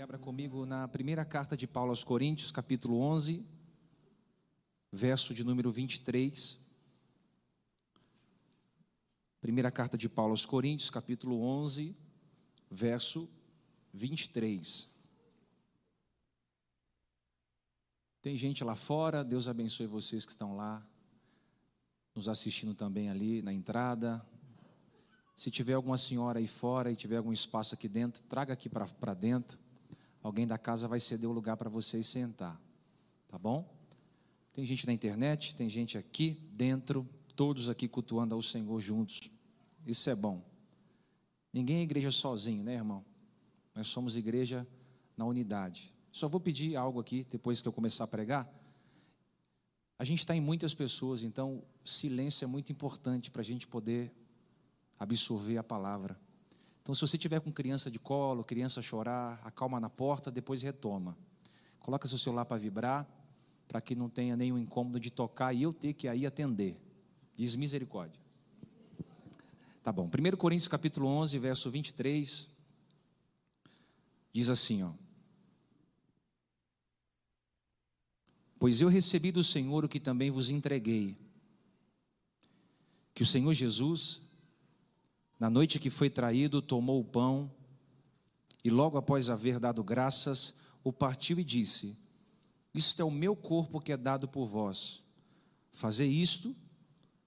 Abra comigo na primeira carta de Paulo aos Coríntios, capítulo 11, verso de número 23. Primeira carta de Paulo aos Coríntios, capítulo 11, verso 23. Tem gente lá fora, Deus abençoe vocês que estão lá, nos assistindo também ali na entrada. Se tiver alguma senhora aí fora e tiver algum espaço aqui dentro, traga aqui para dentro alguém da casa vai ceder o lugar para vocês sentar, tá bom? Tem gente na internet, tem gente aqui dentro, todos aqui cultuando ao Senhor juntos. Isso é bom. Ninguém é igreja sozinho, né, irmão? Nós somos igreja na unidade. Só vou pedir algo aqui, depois que eu começar a pregar. A gente está em muitas pessoas, então silêncio é muito importante para a gente poder absorver a palavra. Então, se você tiver com criança de colo, criança chorar, acalma na porta, depois retoma. Coloca seu celular para vibrar, para que não tenha nenhum incômodo de tocar e eu ter que aí atender. Diz misericórdia. Tá bom. 1 Coríntios capítulo 11, verso 23, diz assim, ó. Pois eu recebi do Senhor o que também vos entreguei, que o Senhor Jesus, na noite que foi traído, tomou o pão e, logo após haver dado graças, o partiu e disse: Isto é o meu corpo que é dado por vós. Fazer isto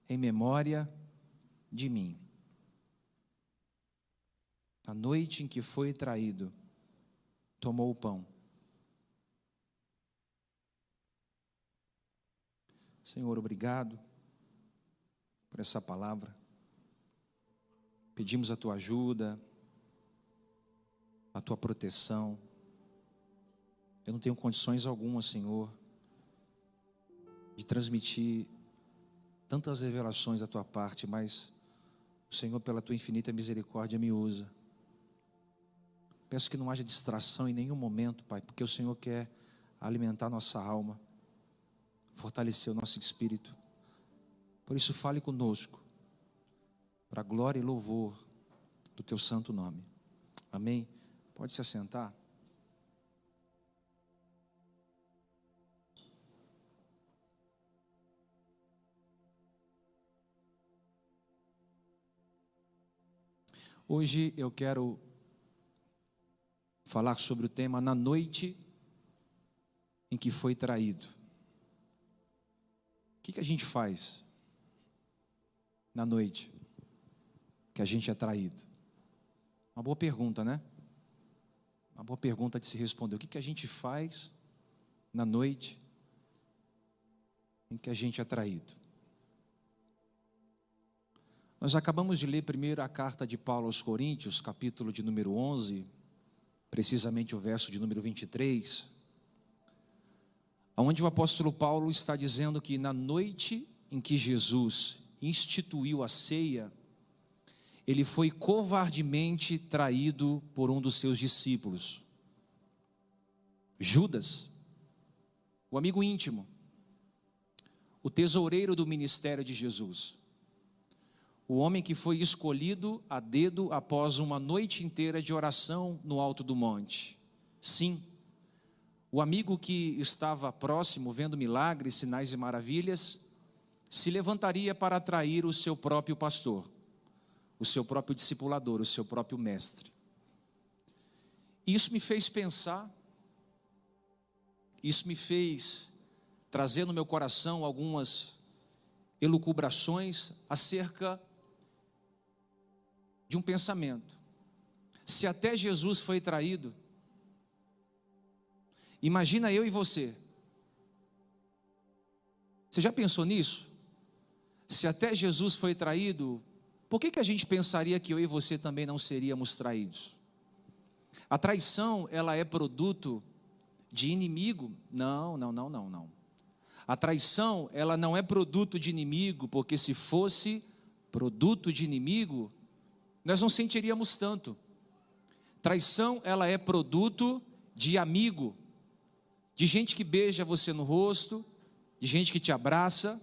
em memória de mim. Na noite em que foi traído, tomou o pão. Senhor, obrigado por essa palavra. Pedimos a tua ajuda, a tua proteção. Eu não tenho condições algumas, Senhor, de transmitir tantas revelações da tua parte, mas o Senhor, pela tua infinita misericórdia, me usa. Peço que não haja distração em nenhum momento, Pai, porque o Senhor quer alimentar nossa alma, fortalecer o nosso espírito. Por isso, fale conosco para glória e louvor do teu santo nome. Amém? Pode se assentar. Hoje eu quero falar sobre o tema na noite em que foi traído. O que, que a gente faz na noite? Que a gente é traído? Uma boa pergunta, né? Uma boa pergunta de se responder. O que, que a gente faz na noite em que a gente é traído? Nós acabamos de ler primeiro a carta de Paulo aos Coríntios, capítulo de número 11, precisamente o verso de número 23, onde o apóstolo Paulo está dizendo que na noite em que Jesus instituiu a ceia, ele foi covardemente traído por um dos seus discípulos. Judas, o amigo íntimo, o tesoureiro do ministério de Jesus, o homem que foi escolhido a dedo após uma noite inteira de oração no alto do monte. Sim, o amigo que estava próximo, vendo milagres, sinais e maravilhas, se levantaria para atrair o seu próprio pastor o seu próprio discipulador, o seu próprio mestre. Isso me fez pensar, isso me fez trazer no meu coração algumas elucubrações acerca de um pensamento. Se até Jesus foi traído, imagina eu e você. Você já pensou nisso? Se até Jesus foi traído, por que, que a gente pensaria que eu e você também não seríamos traídos? A traição, ela é produto de inimigo? Não, não, não, não, não. A traição, ela não é produto de inimigo, porque se fosse produto de inimigo, nós não sentiríamos tanto. Traição, ela é produto de amigo, de gente que beija você no rosto, de gente que te abraça,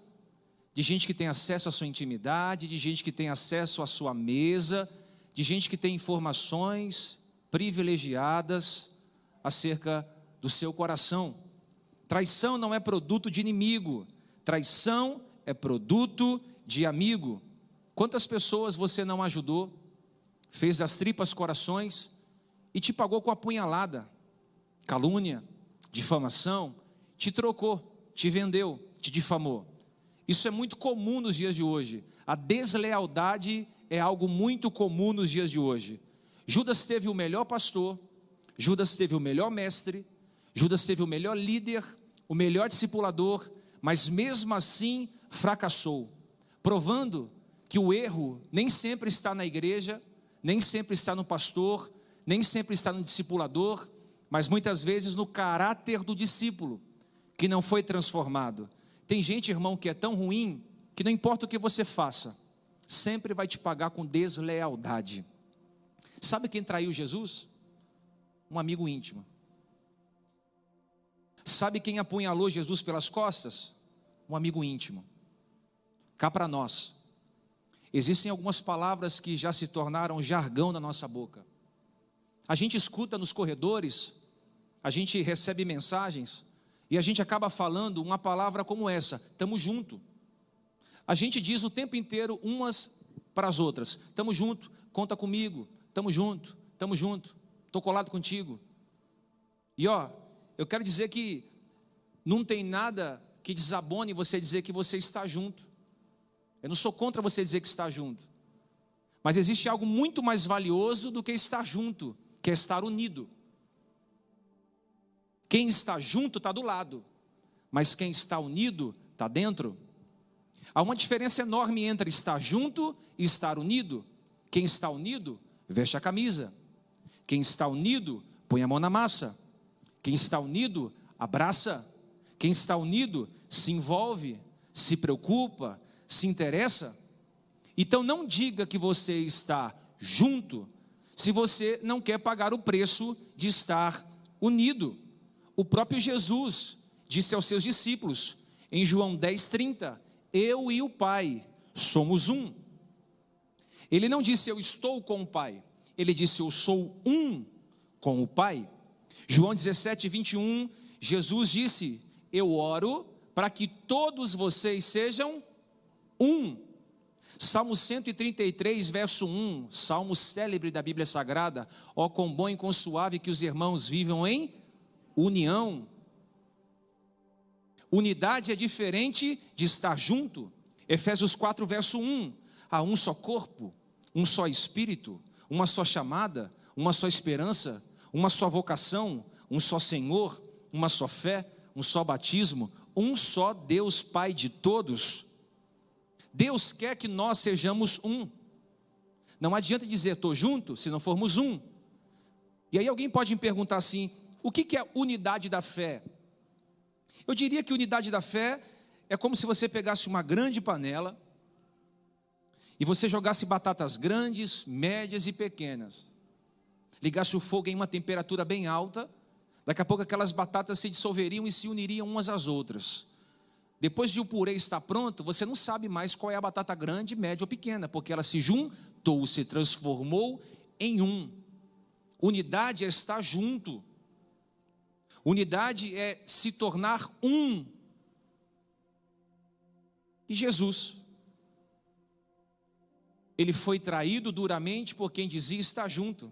de gente que tem acesso à sua intimidade, de gente que tem acesso à sua mesa, de gente que tem informações privilegiadas acerca do seu coração. Traição não é produto de inimigo, traição é produto de amigo. Quantas pessoas você não ajudou, fez das tripas corações e te pagou com a punhalada, calúnia, difamação, te trocou, te vendeu, te difamou. Isso é muito comum nos dias de hoje. A deslealdade é algo muito comum nos dias de hoje. Judas teve o melhor pastor, Judas teve o melhor mestre, Judas teve o melhor líder, o melhor discipulador, mas mesmo assim fracassou, provando que o erro nem sempre está na igreja, nem sempre está no pastor, nem sempre está no discipulador, mas muitas vezes no caráter do discípulo, que não foi transformado. Tem gente, irmão, que é tão ruim que não importa o que você faça, sempre vai te pagar com deslealdade. Sabe quem traiu Jesus? Um amigo íntimo. Sabe quem apunhalou Jesus pelas costas? Um amigo íntimo. Cá para nós. Existem algumas palavras que já se tornaram jargão na nossa boca. A gente escuta nos corredores, a gente recebe mensagens e a gente acaba falando uma palavra como essa: estamos junto. A gente diz o tempo inteiro umas para as outras: estamos junto, conta comigo, estamos junto, estamos junto, estou colado contigo. E ó, eu quero dizer que não tem nada que desabone você dizer que você está junto. Eu não sou contra você dizer que está junto. Mas existe algo muito mais valioso do que estar junto, que é estar unido. Quem está junto está do lado, mas quem está unido está dentro. Há uma diferença enorme entre estar junto e estar unido. Quem está unido, veste a camisa. Quem está unido, põe a mão na massa. Quem está unido, abraça. Quem está unido, se envolve, se preocupa, se interessa. Então não diga que você está junto se você não quer pagar o preço de estar unido. O próprio Jesus disse aos seus discípulos, em João 10:30, eu e o Pai somos um. Ele não disse eu estou com o Pai, ele disse eu sou um com o Pai. João 17, 21, Jesus disse: Eu oro para que todos vocês sejam um. Salmo 133, verso 1, salmo célebre da Bíblia Sagrada: Ó, oh, quão bom e quão suave que os irmãos vivam em união. Unidade é diferente de estar junto. Efésios 4, verso 1: Há um só corpo, um só espírito, uma só chamada, uma só esperança, uma só vocação, um só Senhor, uma só fé, um só batismo, um só Deus Pai de todos. Deus quer que nós sejamos um. Não adianta dizer estou junto se não formos um. E aí alguém pode me perguntar assim: o que é unidade da fé? Eu diria que unidade da fé é como se você pegasse uma grande panela e você jogasse batatas grandes, médias e pequenas ligasse o fogo em uma temperatura bem alta, daqui a pouco aquelas batatas se dissolveriam e se uniriam umas às outras. Depois de o purê estar pronto, você não sabe mais qual é a batata grande, média ou pequena, porque ela se juntou, se transformou em um. Unidade é estar junto. Unidade é se tornar um. E Jesus, ele foi traído duramente por quem dizia estar junto.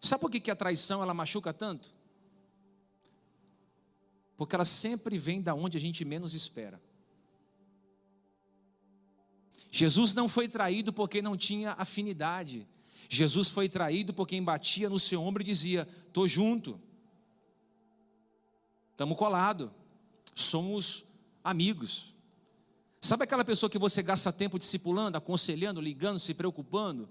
Sabe por que a traição ela machuca tanto? Porque ela sempre vem da onde a gente menos espera. Jesus não foi traído porque não tinha afinidade. Jesus foi traído por quem batia no seu ombro e dizia: "Tô junto. Estamos colados. Somos amigos." Sabe aquela pessoa que você gasta tempo discipulando, aconselhando, ligando, se preocupando?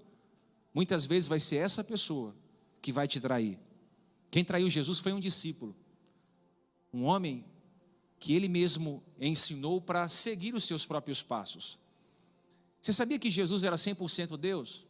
Muitas vezes vai ser essa pessoa que vai te trair. Quem traiu Jesus foi um discípulo, um homem que ele mesmo ensinou para seguir os seus próprios passos. Você sabia que Jesus era 100% Deus?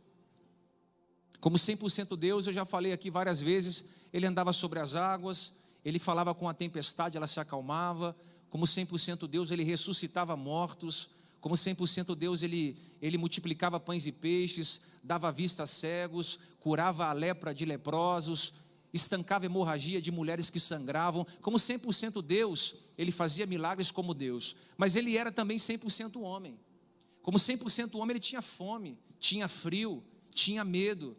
Como 100% Deus, eu já falei aqui várias vezes, ele andava sobre as águas, ele falava com a tempestade, ela se acalmava. Como 100% Deus, ele ressuscitava mortos. Como 100% Deus, ele, ele multiplicava pães e peixes, dava vista a cegos, curava a lepra de leprosos. estancava hemorragia de mulheres que sangravam. Como 100% Deus, ele fazia milagres como Deus, mas ele era também 100% homem. Como 100% homem, ele tinha fome, tinha frio, tinha medo.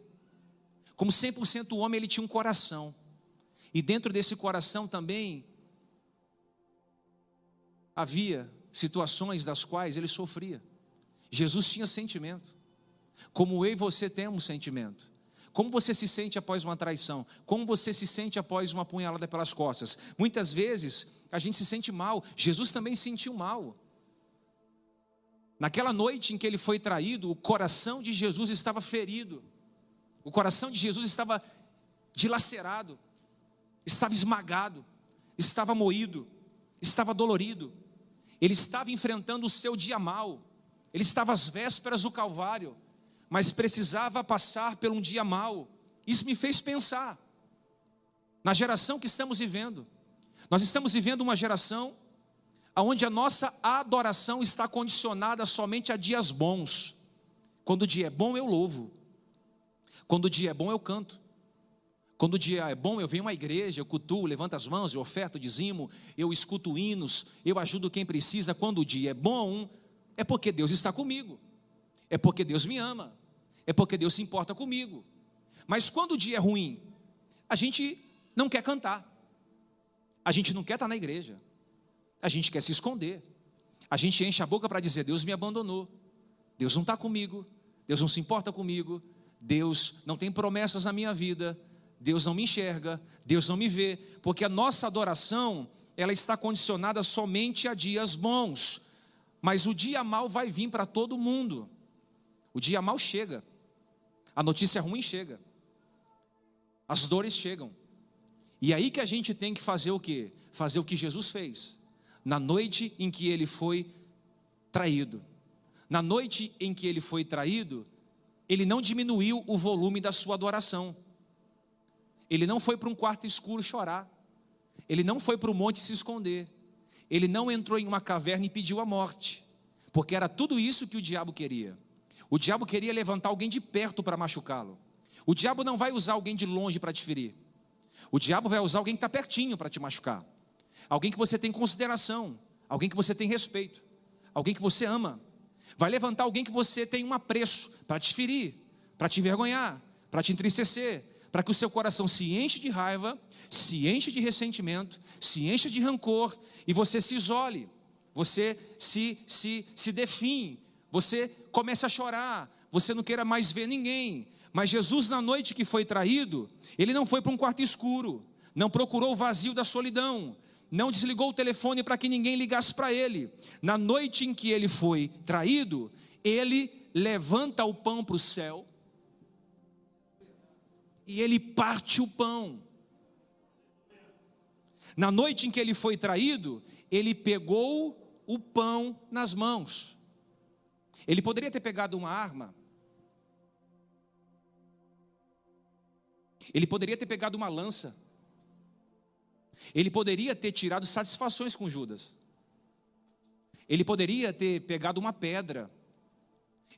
Como 100% homem, ele tinha um coração. E dentro desse coração também havia situações das quais ele sofria. Jesus tinha sentimento. Como eu e você temos sentimento. Como você se sente após uma traição? Como você se sente após uma punhalada pelas costas? Muitas vezes a gente se sente mal. Jesus também sentiu mal. Naquela noite em que ele foi traído, o coração de Jesus estava ferido. O coração de Jesus estava dilacerado, estava esmagado, estava moído, estava dolorido. Ele estava enfrentando o seu dia mal. Ele estava às vésperas do Calvário mas precisava passar por um dia mau. Isso me fez pensar na geração que estamos vivendo. Nós estamos vivendo uma geração onde a nossa adoração está condicionada somente a dias bons. Quando o dia é bom, eu louvo. Quando o dia é bom, eu canto. Quando o dia é bom, eu venho à igreja, eu cultuo, levanto as mãos, eu oferto, dizimo, eu escuto hinos, eu ajudo quem precisa. Quando o dia é bom, é porque Deus está comigo, é porque Deus me ama é porque Deus se importa comigo. Mas quando o dia é ruim, a gente não quer cantar, a gente não quer estar na igreja, a gente quer se esconder, a gente enche a boca para dizer: Deus me abandonou, Deus não está comigo, Deus não se importa comigo, Deus não tem promessas na minha vida, Deus não me enxerga, Deus não me vê, porque a nossa adoração ela está condicionada somente a dias bons, mas o dia mal vai vir para todo mundo. O dia mal chega. A notícia ruim chega. As dores chegam. E aí que a gente tem que fazer o quê? Fazer o que Jesus fez. Na noite em que ele foi traído. Na noite em que ele foi traído, ele não diminuiu o volume da sua adoração. Ele não foi para um quarto escuro chorar. Ele não foi para o monte se esconder. Ele não entrou em uma caverna e pediu a morte. Porque era tudo isso que o diabo queria. O diabo queria levantar alguém de perto para machucá-lo. O diabo não vai usar alguém de longe para te ferir. O diabo vai usar alguém que está pertinho para te machucar. Alguém que você tem consideração. Alguém que você tem respeito. Alguém que você ama. Vai levantar alguém que você tem um apreço para te ferir, para te envergonhar, para te entristecer, para que o seu coração se enche de raiva, se enche de ressentimento, se enche de rancor e você se isole, você se, se, se define, você comece a chorar, você não queira mais ver ninguém. Mas Jesus, na noite que foi traído, ele não foi para um quarto escuro, não procurou o vazio da solidão, não desligou o telefone para que ninguém ligasse para ele. Na noite em que ele foi traído, ele levanta o pão para o céu e ele parte o pão. Na noite em que ele foi traído, ele pegou o pão nas mãos. Ele poderia ter pegado uma arma. Ele poderia ter pegado uma lança. Ele poderia ter tirado satisfações com Judas. Ele poderia ter pegado uma pedra.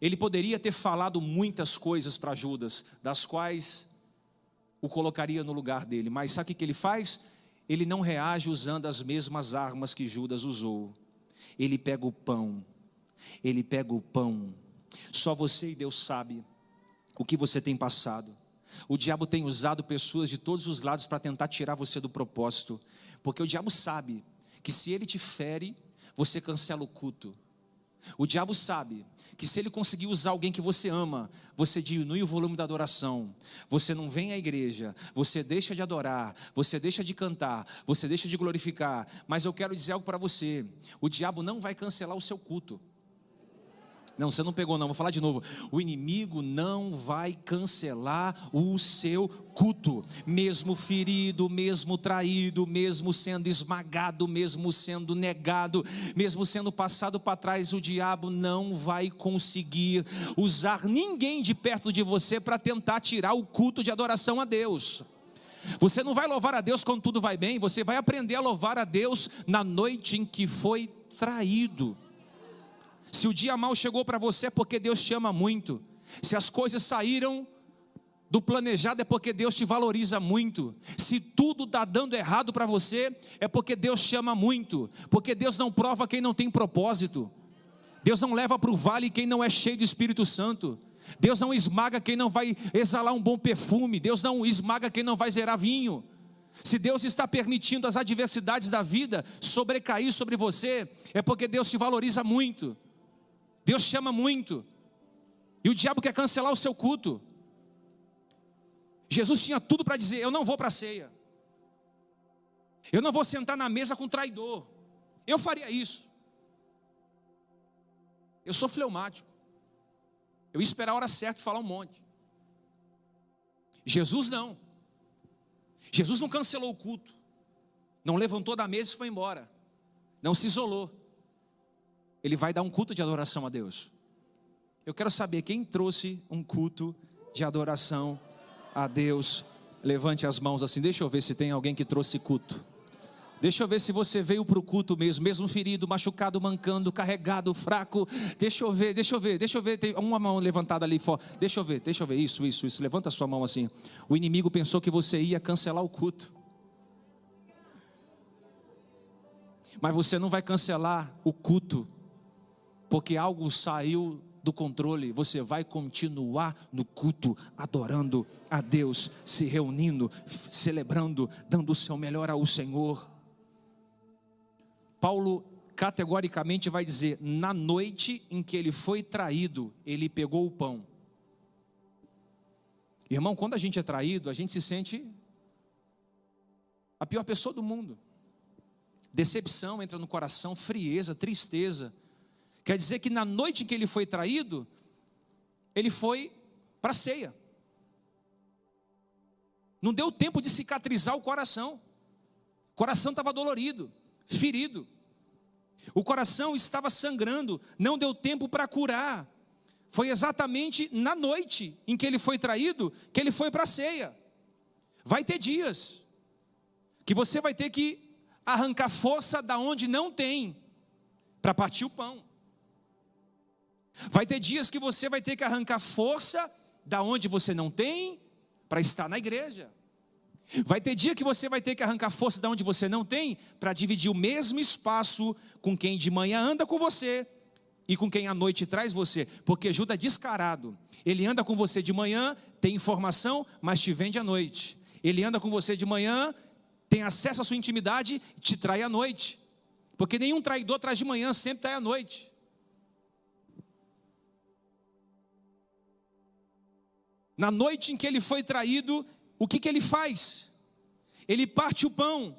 Ele poderia ter falado muitas coisas para Judas, das quais o colocaria no lugar dele. Mas sabe o que ele faz? Ele não reage usando as mesmas armas que Judas usou. Ele pega o pão ele pega o pão. Só você e Deus sabe o que você tem passado. O diabo tem usado pessoas de todos os lados para tentar tirar você do propósito, porque o diabo sabe que se ele te fere, você cancela o culto. O diabo sabe que se ele conseguir usar alguém que você ama, você diminui o volume da adoração, você não vem à igreja, você deixa de adorar, você deixa de cantar, você deixa de glorificar. Mas eu quero dizer algo para você: o diabo não vai cancelar o seu culto. Não, você não pegou, não. Vou falar de novo. O inimigo não vai cancelar o seu culto, mesmo ferido, mesmo traído, mesmo sendo esmagado, mesmo sendo negado, mesmo sendo passado para trás. O diabo não vai conseguir usar ninguém de perto de você para tentar tirar o culto de adoração a Deus. Você não vai louvar a Deus quando tudo vai bem, você vai aprender a louvar a Deus na noite em que foi traído. Se o dia mal chegou para você é porque Deus te ama muito. Se as coisas saíram do planejado é porque Deus te valoriza muito. Se tudo está dando errado para você, é porque Deus te ama muito. Porque Deus não prova quem não tem propósito. Deus não leva para o vale quem não é cheio do Espírito Santo. Deus não esmaga quem não vai exalar um bom perfume. Deus não esmaga quem não vai zerar vinho. Se Deus está permitindo as adversidades da vida sobrecair sobre você, é porque Deus te valoriza muito. Deus te ama muito. E o diabo quer cancelar o seu culto. Jesus tinha tudo para dizer: Eu não vou para a ceia. Eu não vou sentar na mesa com traidor. Eu faria isso. Eu sou fleumático. Eu ia esperar a hora certa e falar um monte. Jesus não. Jesus não cancelou o culto. Não levantou da mesa e foi embora. Não se isolou. Ele vai dar um culto de adoração a Deus. Eu quero saber quem trouxe um culto de adoração a Deus. Levante as mãos assim. Deixa eu ver se tem alguém que trouxe culto. Deixa eu ver se você veio para o culto mesmo, mesmo ferido, machucado, mancando, carregado, fraco. Deixa eu ver, deixa eu ver, deixa eu ver. Tem uma mão levantada ali fora. Deixa eu ver, deixa eu ver. Isso, isso, isso. Levanta a sua mão assim. O inimigo pensou que você ia cancelar o culto. Mas você não vai cancelar o culto, porque algo saiu do controle, você vai continuar no culto, adorando a Deus, se reunindo, celebrando, dando o seu melhor ao Senhor. Paulo categoricamente vai dizer: na noite em que ele foi traído, ele pegou o pão. Irmão, quando a gente é traído, a gente se sente a pior pessoa do mundo. Decepção entra no coração, frieza, tristeza. Quer dizer que na noite em que ele foi traído, ele foi para a ceia. Não deu tempo de cicatrizar o coração. O coração estava dolorido ferido. O coração estava sangrando, não deu tempo para curar. Foi exatamente na noite em que ele foi traído que ele foi para a ceia. Vai ter dias que você vai ter que arrancar força da onde não tem para partir o pão. Vai ter dias que você vai ter que arrancar força da onde você não tem para estar na igreja. Vai ter dia que você vai ter que arrancar força de onde você não tem para dividir o mesmo espaço com quem de manhã anda com você e com quem à noite traz você, porque Judas é descarado. Ele anda com você de manhã, tem informação, mas te vende à noite. Ele anda com você de manhã, tem acesso à sua intimidade, te trai à noite. Porque nenhum traidor traz de manhã, sempre trai à noite. Na noite em que ele foi traído, o que, que ele faz? Ele parte o pão.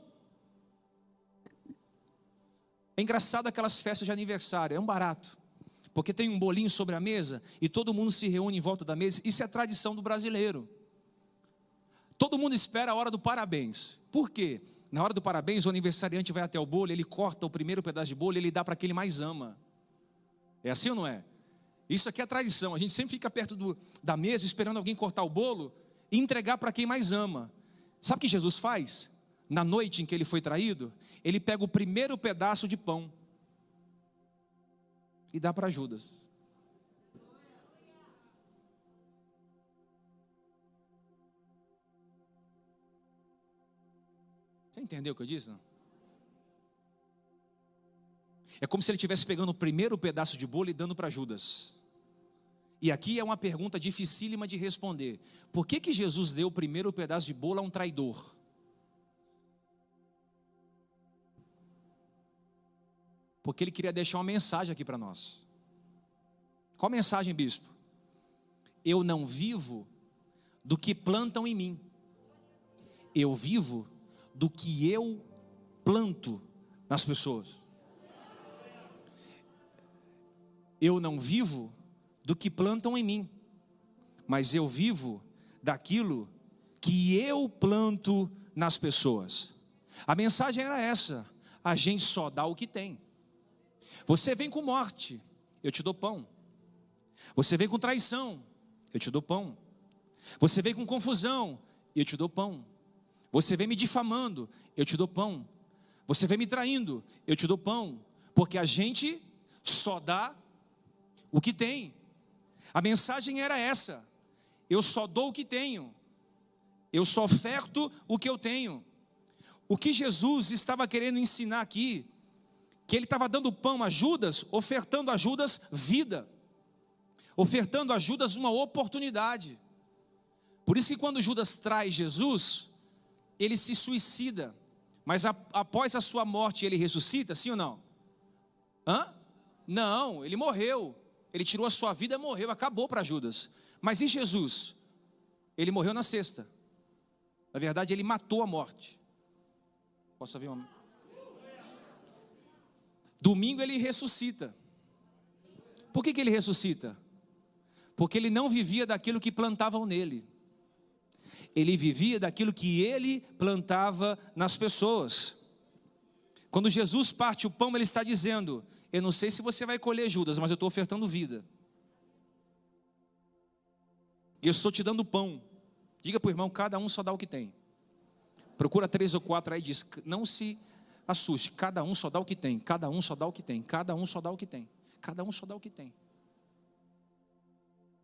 É engraçado aquelas festas de aniversário, é um barato. Porque tem um bolinho sobre a mesa e todo mundo se reúne em volta da mesa. Isso é tradição do brasileiro. Todo mundo espera a hora do parabéns. Por quê? Na hora do parabéns, o aniversariante vai até o bolo, ele corta o primeiro pedaço de bolo e ele dá para quem ele mais ama. É assim ou não é? Isso aqui é tradição. A gente sempre fica perto do, da mesa esperando alguém cortar o bolo e entregar para quem mais ama. Sabe o que Jesus faz? Na noite em que ele foi traído, ele pega o primeiro pedaço de pão e dá para Judas. Você entendeu o que eu disse? Não? É como se ele estivesse pegando o primeiro pedaço de bolo e dando para Judas. E aqui é uma pergunta dificílima de responder. Por que, que Jesus deu o primeiro pedaço de bolo a um traidor? Porque ele queria deixar uma mensagem aqui para nós. Qual mensagem, bispo? Eu não vivo do que plantam em mim. Eu vivo do que eu planto nas pessoas. Eu não vivo do que plantam em mim, mas eu vivo daquilo que eu planto nas pessoas. A mensagem era essa: a gente só dá o que tem. Você vem com morte, eu te dou pão. Você vem com traição, eu te dou pão. Você vem com confusão, eu te dou pão. Você vem me difamando, eu te dou pão. Você vem me traindo, eu te dou pão. Porque a gente só dá o que tem. A mensagem era essa: eu só dou o que tenho, eu só oferto o que eu tenho. O que Jesus estava querendo ensinar aqui, que ele estava dando pão a Judas, ofertando a Judas vida, ofertando a Judas uma oportunidade. Por isso que quando Judas traz Jesus, ele se suicida, mas a, após a sua morte ele ressuscita, sim ou não? Hã? Não, ele morreu. Ele tirou a sua vida, morreu, acabou para Judas. Mas e Jesus? Ele morreu na sexta. Na verdade, ele matou a morte. Posso ouvir uma? Domingo ele ressuscita. Por que, que ele ressuscita? Porque ele não vivia daquilo que plantavam nele. Ele vivia daquilo que ele plantava nas pessoas. Quando Jesus parte o pão, ele está dizendo: Eu não sei se você vai colher Judas, mas eu estou ofertando vida. Eu estou te dando pão. Diga para o irmão: cada um só dá o que tem. Procura três ou quatro aí e diz: Não se assuste, cada um só dá o que tem, cada um só dá o que tem, cada um só dá o que tem, cada um só dá o que tem.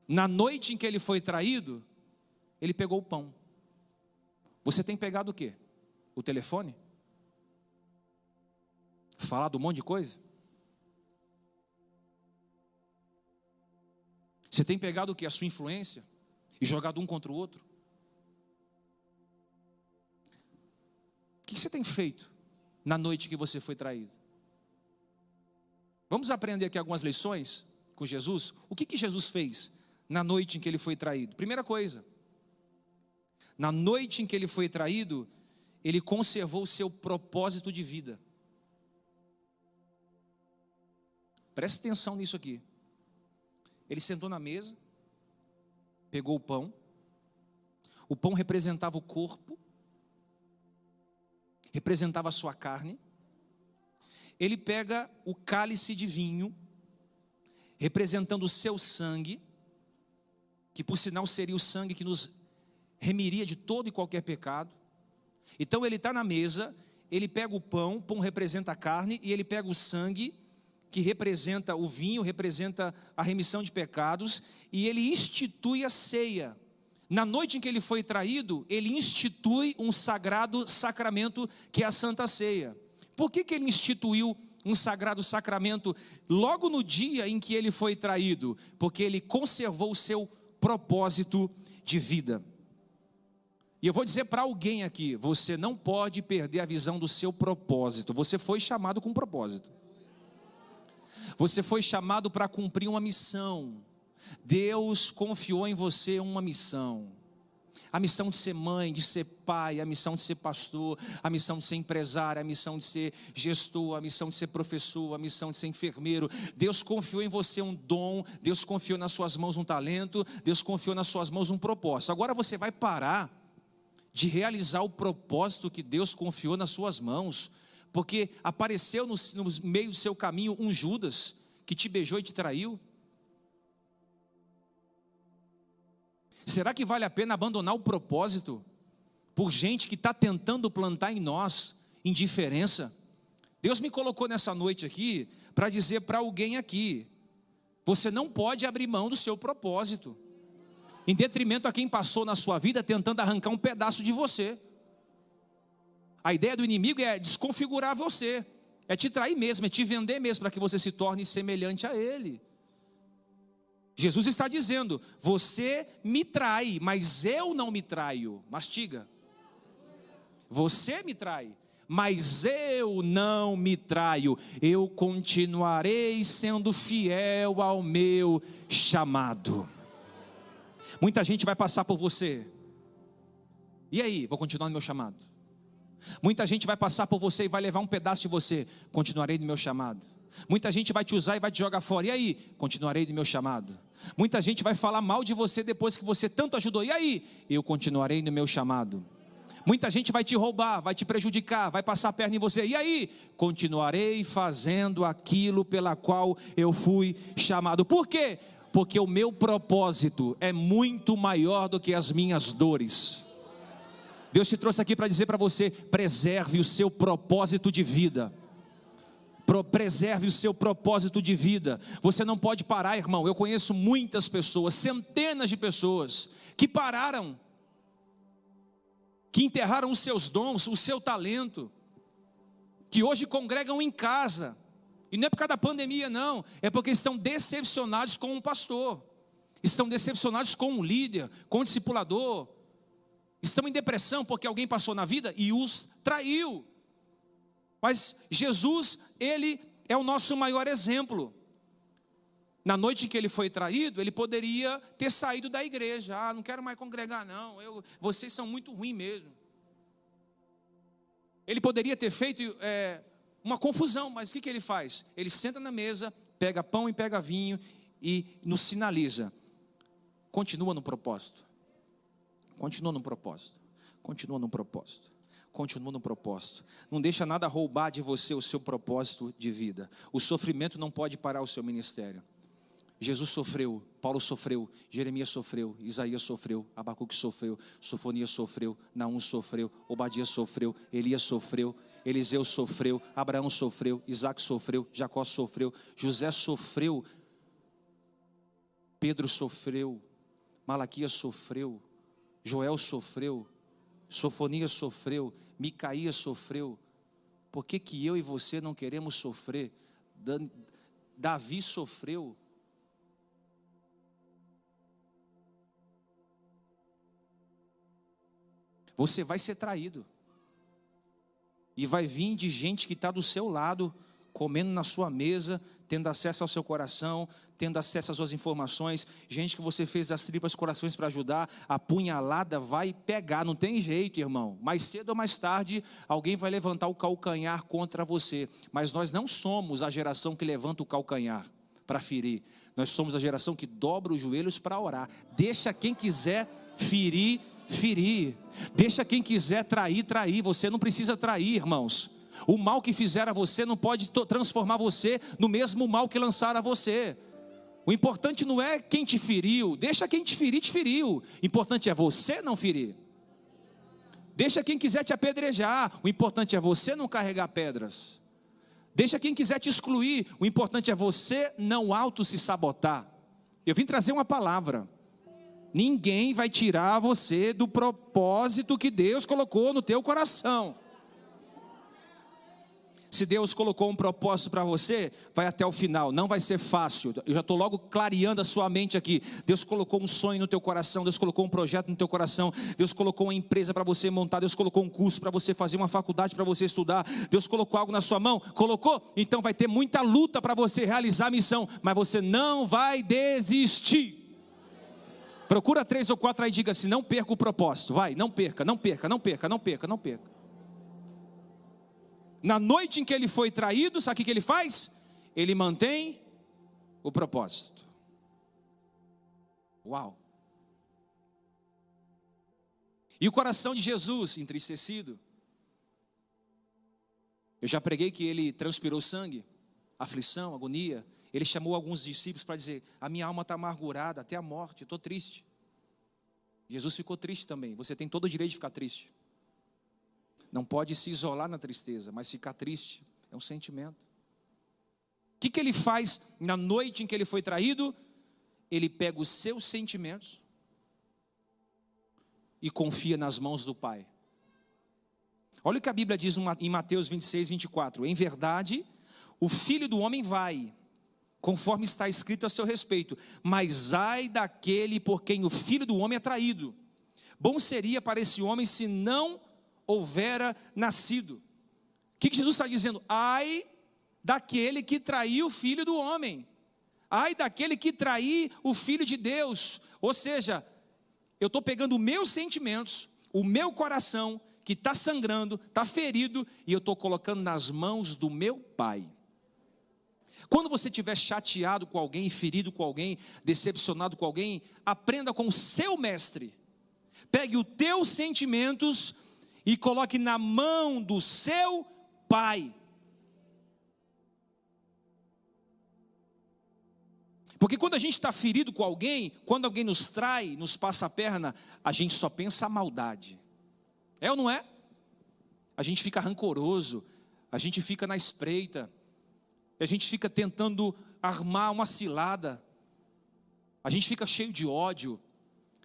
Na noite em que ele foi traído, ele pegou o pão. Você tem pegado o quê? O telefone? Falado um monte de coisa? Você tem pegado o que? A sua influência? E jogado um contra o outro? O que você tem feito na noite que você foi traído? Vamos aprender aqui algumas lições com Jesus. O que, que Jesus fez na noite em que ele foi traído? Primeira coisa, na noite em que ele foi traído, ele conservou o seu propósito de vida. Preste atenção nisso aqui. Ele sentou na mesa, pegou o pão, o pão representava o corpo, representava a sua carne. Ele pega o cálice de vinho, representando o seu sangue, que por sinal seria o sangue que nos remiria de todo e qualquer pecado. Então ele está na mesa, ele pega o pão, o pão representa a carne, e ele pega o sangue, que representa o vinho, representa a remissão de pecados, e ele institui a ceia. Na noite em que ele foi traído, ele institui um sagrado sacramento que é a Santa Ceia. Por que, que ele instituiu um sagrado sacramento logo no dia em que ele foi traído? Porque ele conservou o seu propósito de vida. E eu vou dizer para alguém aqui: você não pode perder a visão do seu propósito. Você foi chamado com propósito. Você foi chamado para cumprir uma missão. Deus confiou em você uma missão. A missão de ser mãe, de ser pai, a missão de ser pastor, a missão de ser empresário, a missão de ser gestor, a missão de ser professor, a missão de ser enfermeiro. Deus confiou em você um dom, Deus confiou nas suas mãos um talento, Deus confiou nas suas mãos um propósito. Agora você vai parar de realizar o propósito que Deus confiou nas suas mãos, porque apareceu no, no meio do seu caminho um Judas que te beijou e te traiu. Será que vale a pena abandonar o propósito por gente que está tentando plantar em nós indiferença? Deus me colocou nessa noite aqui para dizer para alguém aqui: você não pode abrir mão do seu propósito, em detrimento a quem passou na sua vida tentando arrancar um pedaço de você. A ideia do inimigo é desconfigurar você, é te trair mesmo, é te vender mesmo, para que você se torne semelhante a ele. Jesus está dizendo: Você me trai, mas eu não me traio. Mastiga. Você me trai, mas eu não me traio. Eu continuarei sendo fiel ao meu chamado. Muita gente vai passar por você. E aí, vou continuar no meu chamado. Muita gente vai passar por você e vai levar um pedaço de você. Continuarei no meu chamado. Muita gente vai te usar e vai te jogar fora. E aí? Continuarei no meu chamado. Muita gente vai falar mal de você depois que você tanto ajudou. E aí? Eu continuarei no meu chamado. Muita gente vai te roubar, vai te prejudicar, vai passar a perna em você. E aí? Continuarei fazendo aquilo pela qual eu fui chamado. Por quê? Porque o meu propósito é muito maior do que as minhas dores. Deus te trouxe aqui para dizer para você: preserve o seu propósito de vida preserve o seu propósito de vida. Você não pode parar, irmão. Eu conheço muitas pessoas, centenas de pessoas, que pararam, que enterraram os seus dons, o seu talento, que hoje congregam em casa. E não é por causa da pandemia, não. É porque estão decepcionados com um pastor, estão decepcionados com um líder, com um discipulador, estão em depressão porque alguém passou na vida e os traiu. Mas Jesus, ele é o nosso maior exemplo. Na noite que ele foi traído, ele poderia ter saído da igreja. Ah, não quero mais congregar, não. Eu, vocês são muito ruins mesmo. Ele poderia ter feito é, uma confusão, mas o que, que ele faz? Ele senta na mesa, pega pão e pega vinho e nos sinaliza. Continua no propósito. Continua no propósito. Continua no propósito continua no propósito. Não deixa nada roubar de você o seu propósito de vida. O sofrimento não pode parar o seu ministério. Jesus sofreu, Paulo sofreu, Jeremias sofreu, Isaías sofreu, Abacuque sofreu, Sofonias sofreu, Naum sofreu, Obadias sofreu, Elias sofreu, Eliseu sofreu, Abraão sofreu, Isaac sofreu, Jacó sofreu, José sofreu, Pedro sofreu, Malaquias sofreu, Joel sofreu, Sofonias sofreu, Micaías sofreu. Por que, que eu e você não queremos sofrer? Davi sofreu. Você vai ser traído. E vai vir de gente que está do seu lado, comendo na sua mesa, tendo acesso ao seu coração, tendo acesso às suas informações, gente que você fez das tripas corações para ajudar, a punhalada vai pegar, não tem jeito, irmão. Mais cedo ou mais tarde, alguém vai levantar o calcanhar contra você. Mas nós não somos a geração que levanta o calcanhar para ferir. Nós somos a geração que dobra os joelhos para orar. Deixa quem quiser ferir, ferir. Deixa quem quiser trair, trair. Você não precisa trair, irmãos. O mal que fizeram a você não pode transformar você no mesmo mal que lançaram a você. O importante não é quem te feriu, deixa quem te ferir, te feriu. O importante é você não ferir. Deixa quem quiser te apedrejar, o importante é você não carregar pedras. Deixa quem quiser te excluir, o importante é você não auto se sabotar. Eu vim trazer uma palavra. Ninguém vai tirar você do propósito que Deus colocou no teu coração. Se Deus colocou um propósito para você, vai até o final. Não vai ser fácil. Eu já estou logo clareando a sua mente aqui. Deus colocou um sonho no teu coração. Deus colocou um projeto no teu coração. Deus colocou uma empresa para você montar. Deus colocou um curso para você fazer, uma faculdade para você estudar. Deus colocou algo na sua mão. Colocou? Então vai ter muita luta para você realizar a missão. Mas você não vai desistir. Procura três ou quatro aí e diga assim: não perca o propósito. Vai, não perca, não perca, não perca, não perca, não perca. Na noite em que ele foi traído, sabe o que ele faz? Ele mantém o propósito. Uau! E o coração de Jesus entristecido. Eu já preguei que ele transpirou sangue, aflição, agonia. Ele chamou alguns discípulos para dizer: A minha alma está amargurada até a morte, estou triste. Jesus ficou triste também. Você tem todo o direito de ficar triste. Não pode se isolar na tristeza, mas ficar triste é um sentimento. O que, que ele faz na noite em que ele foi traído? Ele pega os seus sentimentos e confia nas mãos do Pai. Olha o que a Bíblia diz em Mateus 26, 24: Em verdade, o filho do homem vai, conforme está escrito a seu respeito, mas ai daquele por quem o filho do homem é traído. Bom seria para esse homem se não houvera nascido. O que, Jesus está dizendo? Ai daquele que traiu o filho do homem. Ai daquele que trair o filho de Deus. Ou seja, eu estou pegando meus sentimentos, o meu coração, que está sangrando, está ferido, e eu estou colocando nas mãos do meu pai. Quando você estiver chateado com alguém, ferido com alguém, decepcionado com alguém, aprenda com o seu mestre. Pegue os teus sentimentos e coloque na mão do seu pai. Porque quando a gente está ferido com alguém, quando alguém nos trai, nos passa a perna, a gente só pensa a maldade. É ou não é? A gente fica rancoroso, a gente fica na espreita. a gente fica tentando armar uma cilada, a gente fica cheio de ódio.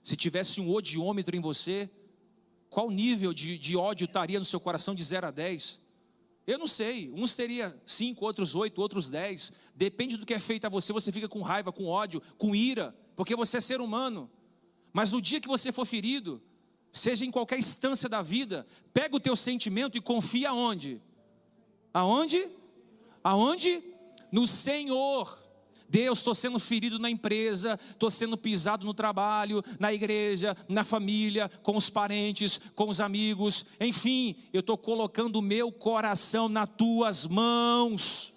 Se tivesse um odiômetro em você, qual nível de, de ódio estaria no seu coração de 0 a 10? Eu não sei, uns teria 5, outros 8, outros 10. Depende do que é feito a você, você fica com raiva, com ódio, com ira, porque você é ser humano. Mas no dia que você for ferido, seja em qualquer instância da vida, pega o teu sentimento e confia aonde? Aonde? Aonde? No Senhor. Deus, estou sendo ferido na empresa, estou sendo pisado no trabalho, na igreja, na família, com os parentes, com os amigos, enfim, eu estou colocando o meu coração nas tuas mãos.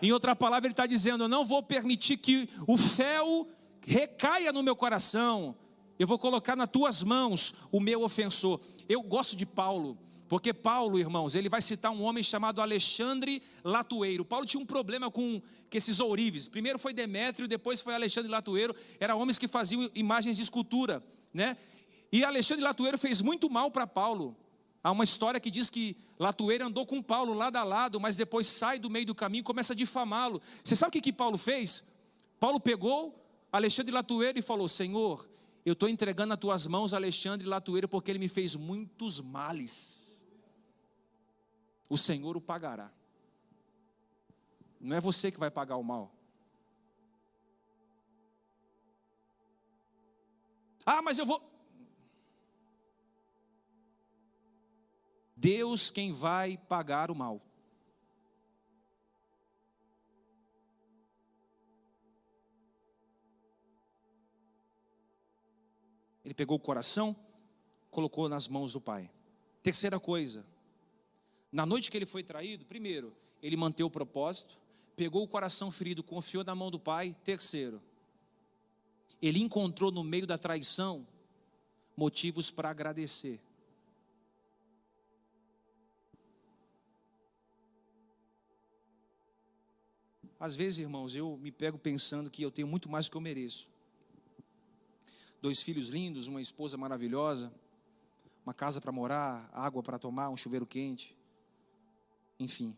Em outra palavra, ele está dizendo: eu não vou permitir que o fel recaia no meu coração, eu vou colocar nas tuas mãos o meu ofensor. Eu gosto de Paulo, porque Paulo, irmãos, ele vai citar um homem chamado Alexandre Latueiro. Paulo tinha um problema com esses ourives. Primeiro foi Demétrio, depois foi Alexandre Latueiro. Eram homens que faziam imagens de escultura, né? E Alexandre Latueiro fez muito mal para Paulo. Há uma história que diz que Latueiro andou com Paulo lado a lado, mas depois sai do meio do caminho e começa a difamá-lo. Você sabe o que, que Paulo fez? Paulo pegou Alexandre Latueiro e falou: Senhor, eu estou entregando nas tuas mãos Alexandre Latueiro porque ele me fez muitos males o Senhor o pagará. Não é você que vai pagar o mal. Ah, mas eu vou. Deus quem vai pagar o mal. Ele pegou o coração, colocou nas mãos do Pai. Terceira coisa, na noite que ele foi traído, primeiro, ele manteve o propósito, pegou o coração ferido, confiou na mão do pai. Terceiro, ele encontrou no meio da traição motivos para agradecer. Às vezes, irmãos, eu me pego pensando que eu tenho muito mais do que eu mereço. Dois filhos lindos, uma esposa maravilhosa, uma casa para morar, água para tomar, um chuveiro quente enfim,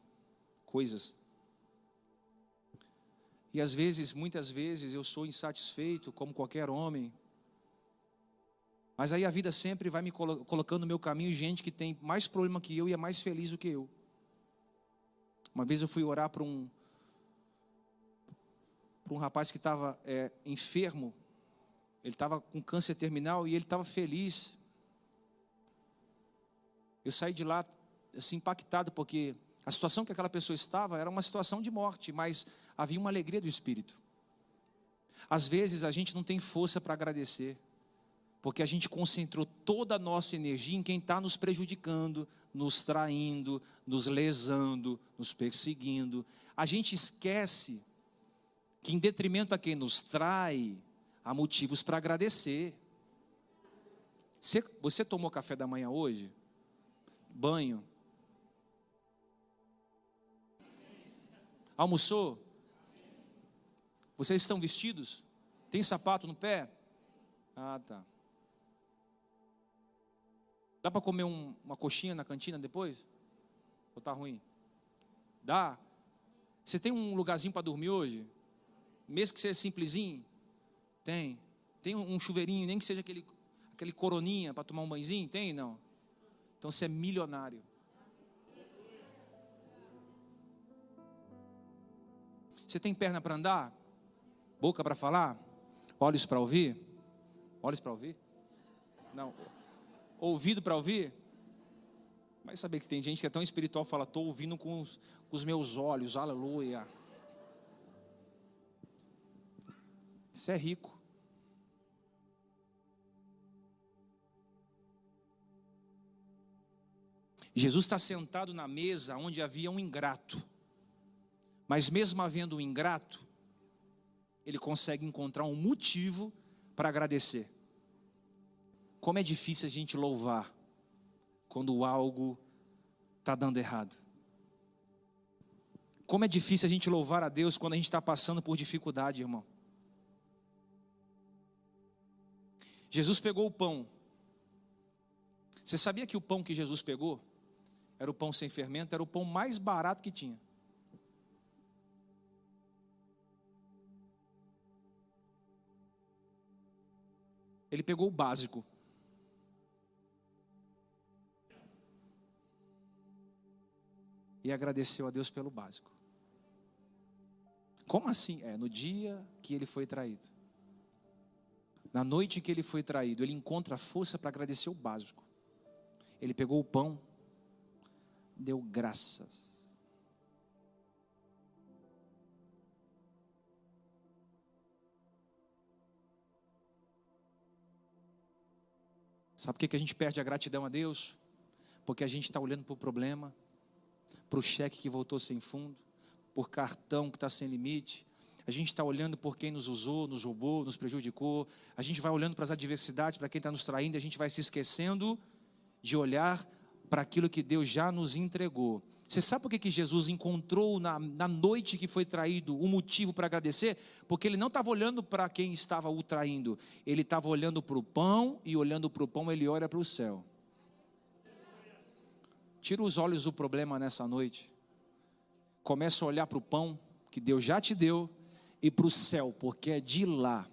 coisas. E às vezes, muitas vezes, eu sou insatisfeito, como qualquer homem. Mas aí a vida sempre vai me colocando no meu caminho gente que tem mais problema que eu e é mais feliz do que eu. Uma vez eu fui orar para um, para um rapaz que estava é, enfermo, ele estava com câncer terminal e ele estava feliz. Eu saí de lá assim impactado porque a situação que aquela pessoa estava era uma situação de morte, mas havia uma alegria do espírito. Às vezes a gente não tem força para agradecer, porque a gente concentrou toda a nossa energia em quem está nos prejudicando, nos traindo, nos lesando, nos perseguindo. A gente esquece que, em detrimento a quem nos trai, há motivos para agradecer. Você, você tomou café da manhã hoje? Banho? Almoçou? Vocês estão vestidos? Tem sapato no pé? Ah, tá. Dá para comer um, uma coxinha na cantina depois? Ou tá ruim? Dá? Você tem um lugarzinho para dormir hoje? Mesmo que seja simplesinho? Tem. Tem um chuveirinho, nem que seja aquele, aquele coroninha para tomar um banhozinho? Tem? Não. Então você é milionário. Você tem perna para andar? Boca para falar? Olhos para ouvir? Olhos para ouvir? Não. Ouvido para ouvir? Mas saber que tem gente que é tão espiritual fala, estou ouvindo com os, com os meus olhos, aleluia. Isso é rico. Jesus está sentado na mesa onde havia um ingrato. Mas mesmo havendo um ingrato, ele consegue encontrar um motivo para agradecer. Como é difícil a gente louvar quando algo está dando errado. Como é difícil a gente louvar a Deus quando a gente está passando por dificuldade, irmão. Jesus pegou o pão. Você sabia que o pão que Jesus pegou era o pão sem fermento, era o pão mais barato que tinha. Ele pegou o básico. E agradeceu a Deus pelo básico. Como assim? É, no dia que ele foi traído. Na noite que ele foi traído, ele encontra força para agradecer o básico. Ele pegou o pão, deu graças. Sabe por que a gente perde a gratidão a Deus? Porque a gente está olhando para o problema, para o cheque que voltou sem fundo, por cartão que está sem limite. A gente está olhando por quem nos usou, nos roubou, nos prejudicou. A gente vai olhando para as adversidades, para quem está nos traindo, a gente vai se esquecendo de olhar para aquilo que Deus já nos entregou. Você sabe por que, que Jesus encontrou na, na noite que foi traído um motivo para agradecer? Porque ele não estava olhando para quem estava o traindo, ele estava olhando para o pão e olhando para o pão ele olha para o céu. Tira os olhos do problema nessa noite. Começa a olhar para o pão que Deus já te deu e para o céu, porque é de lá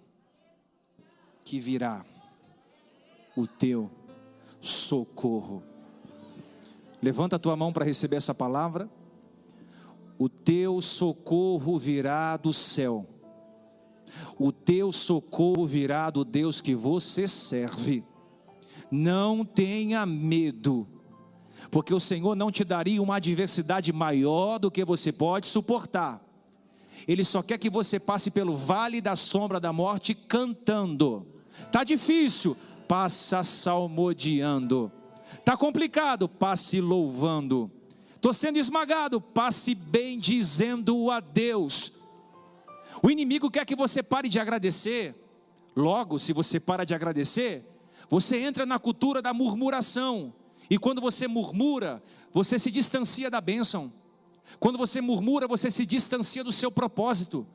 que virá o teu socorro. Levanta a tua mão para receber essa palavra. O teu socorro virá do céu. O teu socorro virá do Deus que você serve. Não tenha medo, porque o Senhor não te daria uma adversidade maior do que você pode suportar. Ele só quer que você passe pelo vale da sombra da morte cantando. Tá difícil, passa salmodiando. Está complicado, passe louvando. Estou sendo esmagado, passe bem dizendo a Deus. O inimigo quer que você pare de agradecer. Logo, se você para de agradecer, você entra na cultura da murmuração. E quando você murmura, você se distancia da bênção. Quando você murmura, você se distancia do seu propósito.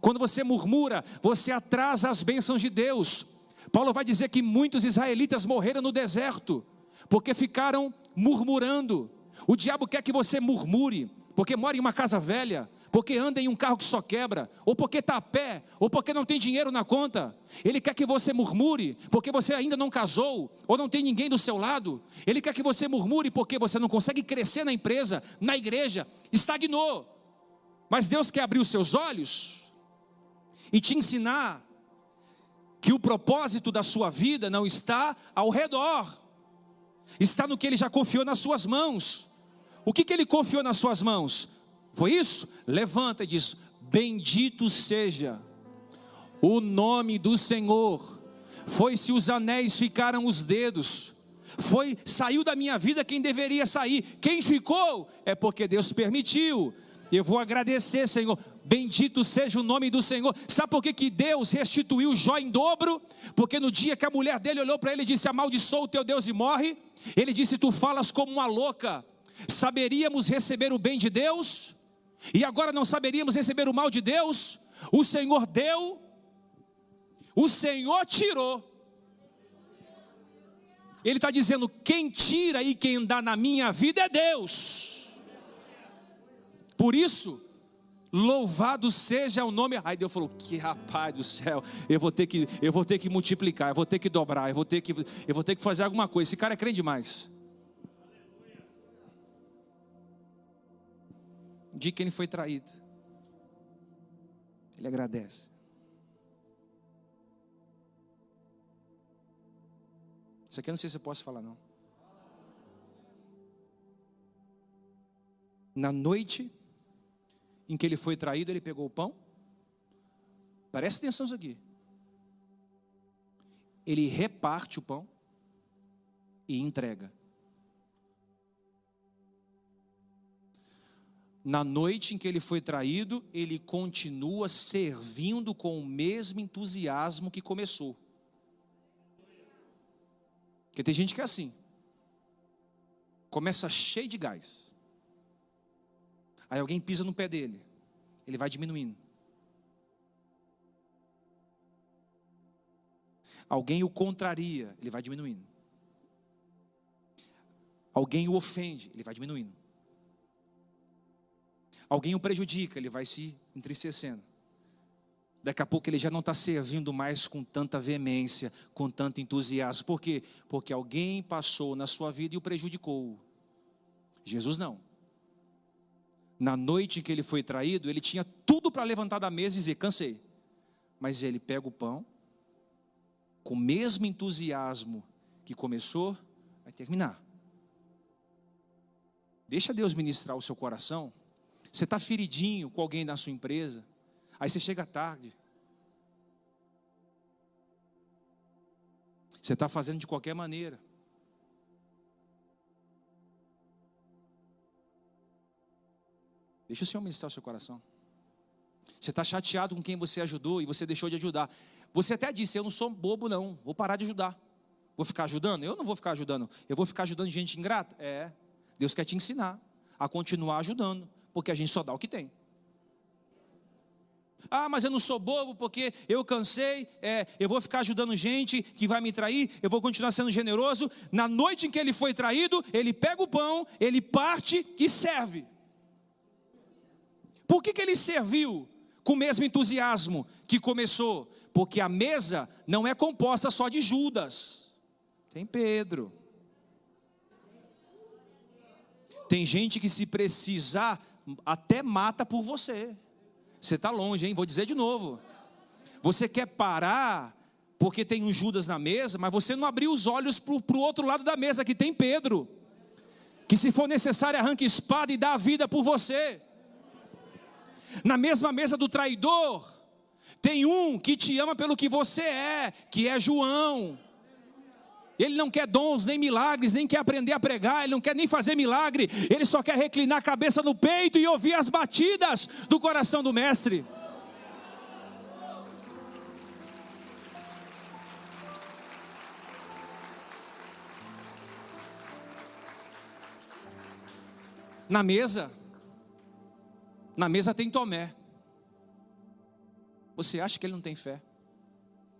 Quando você murmura, você atrasa as bênçãos de Deus. Paulo vai dizer que muitos israelitas morreram no deserto porque ficaram murmurando. O diabo quer que você murmure, porque mora em uma casa velha, porque anda em um carro que só quebra, ou porque está a pé, ou porque não tem dinheiro na conta. Ele quer que você murmure, porque você ainda não casou, ou não tem ninguém do seu lado. Ele quer que você murmure, porque você não consegue crescer na empresa, na igreja, estagnou. Mas Deus quer abrir os seus olhos e te ensinar que o propósito da sua vida não está ao redor, está no que ele já confiou nas suas mãos. O que, que ele confiou nas suas mãos? Foi isso? Levanta e diz: Bendito seja o nome do Senhor. Foi se os anéis ficaram os dedos. Foi saiu da minha vida quem deveria sair. Quem ficou é porque Deus permitiu. Eu vou agradecer, Senhor. Bendito seja o nome do Senhor. Sabe por que, que Deus restituiu Jó em dobro? Porque no dia que a mulher dele olhou para ele e disse: Amaldiçoa o teu Deus e morre. Ele disse: Tu falas como uma louca. Saberíamos receber o bem de Deus e agora não saberíamos receber o mal de Deus? O Senhor deu, o Senhor tirou. Ele está dizendo: quem tira e quem dá na minha vida é Deus. Por isso, Louvado seja o nome. Aí Deus falou: "Que rapaz do céu, eu vou ter que eu vou ter que multiplicar, eu vou ter que dobrar, eu vou ter que eu vou ter que fazer alguma coisa. Esse cara é crente demais." De que ele foi traído. Ele agradece. Isso aqui eu não sei se eu posso falar não. Na noite em que ele foi traído, ele pegou o pão. Presta atenção isso aqui. Ele reparte o pão e entrega. Na noite em que ele foi traído, ele continua servindo com o mesmo entusiasmo que começou. Porque tem gente que é assim. Começa cheio de gás. Aí alguém pisa no pé dele, ele vai diminuindo. Alguém o contraria, ele vai diminuindo. Alguém o ofende, ele vai diminuindo. Alguém o prejudica, ele vai se entristecendo. Daqui a pouco ele já não está servindo mais com tanta veemência, com tanto entusiasmo. Por quê? Porque alguém passou na sua vida e o prejudicou. Jesus não. Na noite que ele foi traído, ele tinha tudo para levantar da mesa e dizer: cansei. Mas ele pega o pão, com o mesmo entusiasmo que começou, vai terminar. Deixa Deus ministrar o seu coração. Você está feridinho com alguém da sua empresa. Aí você chega tarde. Você está fazendo de qualquer maneira. Deixa o Senhor ministrar o seu coração. Você está chateado com quem você ajudou e você deixou de ajudar. Você até disse: Eu não sou bobo, não. Vou parar de ajudar. Vou ficar ajudando? Eu não vou ficar ajudando. Eu vou ficar ajudando gente ingrata? É. Deus quer te ensinar a continuar ajudando, porque a gente só dá o que tem. Ah, mas eu não sou bobo porque eu cansei, é, eu vou ficar ajudando gente que vai me trair, eu vou continuar sendo generoso. Na noite em que ele foi traído, ele pega o pão, ele parte e serve. Por que, que ele serviu com o mesmo entusiasmo que começou? Porque a mesa não é composta só de Judas, tem Pedro. Tem gente que se precisar, até mata por você. Você está longe, hein? Vou dizer de novo. Você quer parar porque tem um Judas na mesa, mas você não abriu os olhos para o outro lado da mesa, que tem Pedro. Que se for necessário, arranque espada e dá a vida por você. Na mesma mesa do traidor, tem um que te ama pelo que você é, que é João. Ele não quer dons, nem milagres, nem quer aprender a pregar, ele não quer nem fazer milagre, ele só quer reclinar a cabeça no peito e ouvir as batidas do coração do Mestre. Na mesa, na mesa tem Tomé. Você acha que ele não tem fé?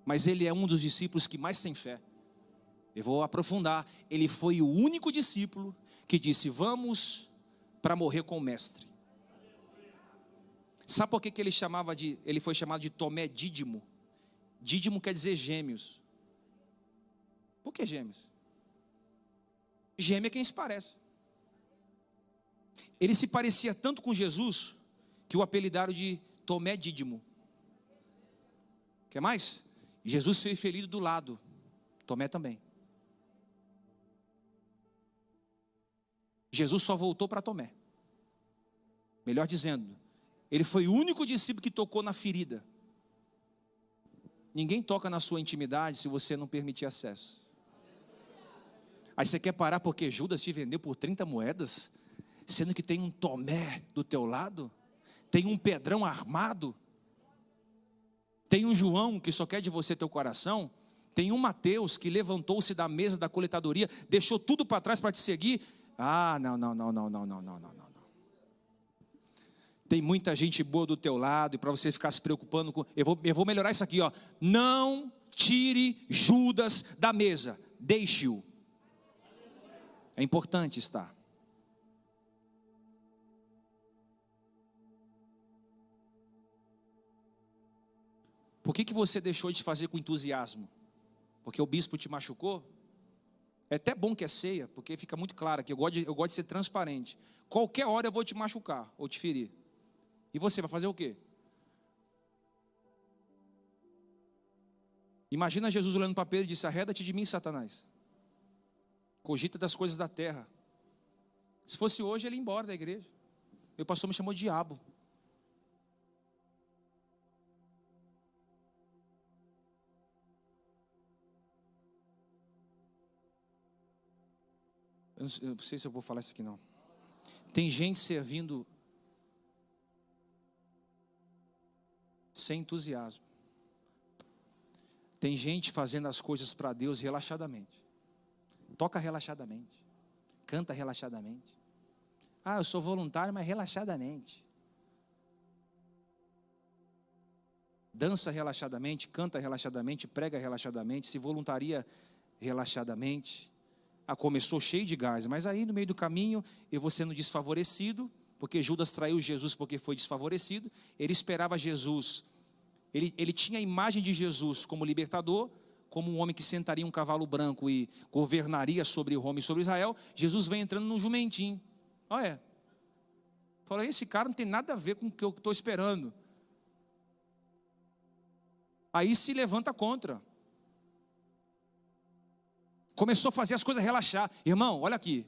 Mas ele é um dos discípulos que mais tem fé. Eu vou aprofundar. Ele foi o único discípulo que disse: Vamos para morrer com o mestre. Sabe por que, que ele chamava de, ele foi chamado de Tomé Dídimo? Dídimo quer dizer gêmeos. Por que gêmeos? Gêmeo é quem se parece. Ele se parecia tanto com Jesus que o apelidaram de Tomé Dídimo. Quer mais? Jesus foi ferido do lado, Tomé também. Jesus só voltou para Tomé. Melhor dizendo, ele foi o único discípulo que tocou na ferida. Ninguém toca na sua intimidade se você não permitir acesso. Aí você quer parar porque Judas te vendeu por 30 moedas, sendo que tem um Tomé do teu lado, tem um Pedrão armado, tem um João que só quer de você teu coração, tem um Mateus que levantou-se da mesa da coletadoria, deixou tudo para trás para te seguir, ah, não, não, não, não, não, não, não, não, não. Tem muita gente boa do teu lado e para você ficar se preocupando com, eu vou, eu vou melhorar isso aqui, ó. Não tire Judas da mesa, deixe-o. É importante estar. Por que, que você deixou de fazer com entusiasmo? Porque o bispo te machucou? É até bom que é ceia, porque fica muito claro que eu gosto, de, eu gosto de ser transparente. Qualquer hora eu vou te machucar ou te ferir. E você vai fazer o quê? Imagina Jesus olhando para Pedro e disse: Arreda-te de mim, Satanás. Cogita das coisas da terra. Se fosse hoje, ele ia embora da igreja. Meu pastor me chamou de diabo. Eu não, eu não sei se eu vou falar isso aqui não. Tem gente servindo sem entusiasmo. Tem gente fazendo as coisas para Deus relaxadamente. Toca relaxadamente. Canta relaxadamente. Ah, eu sou voluntário, mas relaxadamente. Dança relaxadamente, canta relaxadamente, prega relaxadamente, se voluntaria relaxadamente ah, começou cheio de gás, mas aí no meio do caminho eu vou sendo desfavorecido, porque Judas traiu Jesus porque foi desfavorecido. Ele esperava Jesus Ele, ele tinha a imagem de Jesus como libertador, como um homem que sentaria um cavalo branco e governaria sobre Roma e sobre Israel. Jesus vem entrando num jumentinho. Olha, fala, esse cara não tem nada a ver com o que eu estou esperando. Aí se levanta contra. Começou a fazer as coisas relaxar. Irmão, olha aqui.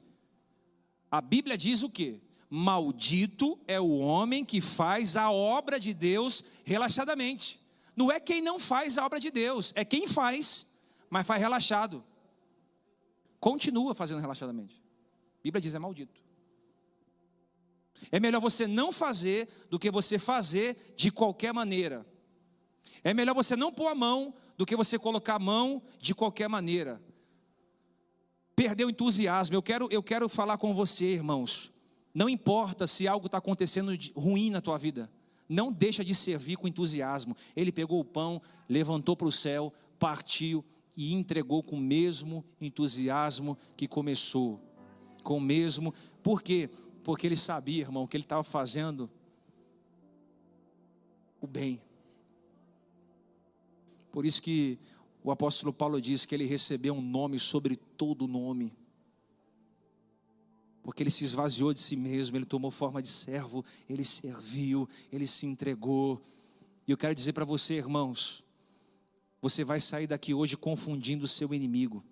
A Bíblia diz o quê? Maldito é o homem que faz a obra de Deus relaxadamente. Não é quem não faz a obra de Deus, é quem faz, mas faz relaxado. Continua fazendo relaxadamente. A Bíblia diz é maldito. É melhor você não fazer do que você fazer de qualquer maneira. É melhor você não pôr a mão do que você colocar a mão de qualquer maneira. Perdeu o entusiasmo. Eu quero, eu quero falar com você, irmãos. Não importa se algo está acontecendo ruim na tua vida. Não deixa de servir com entusiasmo. Ele pegou o pão, levantou para o céu, partiu e entregou com o mesmo entusiasmo que começou. Com o mesmo. Por quê? Porque ele sabia, irmão, que ele estava fazendo o bem. Por isso que o apóstolo Paulo diz que ele recebeu um nome sobre todo nome porque ele se esvaziou de si mesmo, ele tomou forma de servo, ele serviu, ele se entregou. E eu quero dizer para você, irmãos, você vai sair daqui hoje confundindo o seu inimigo.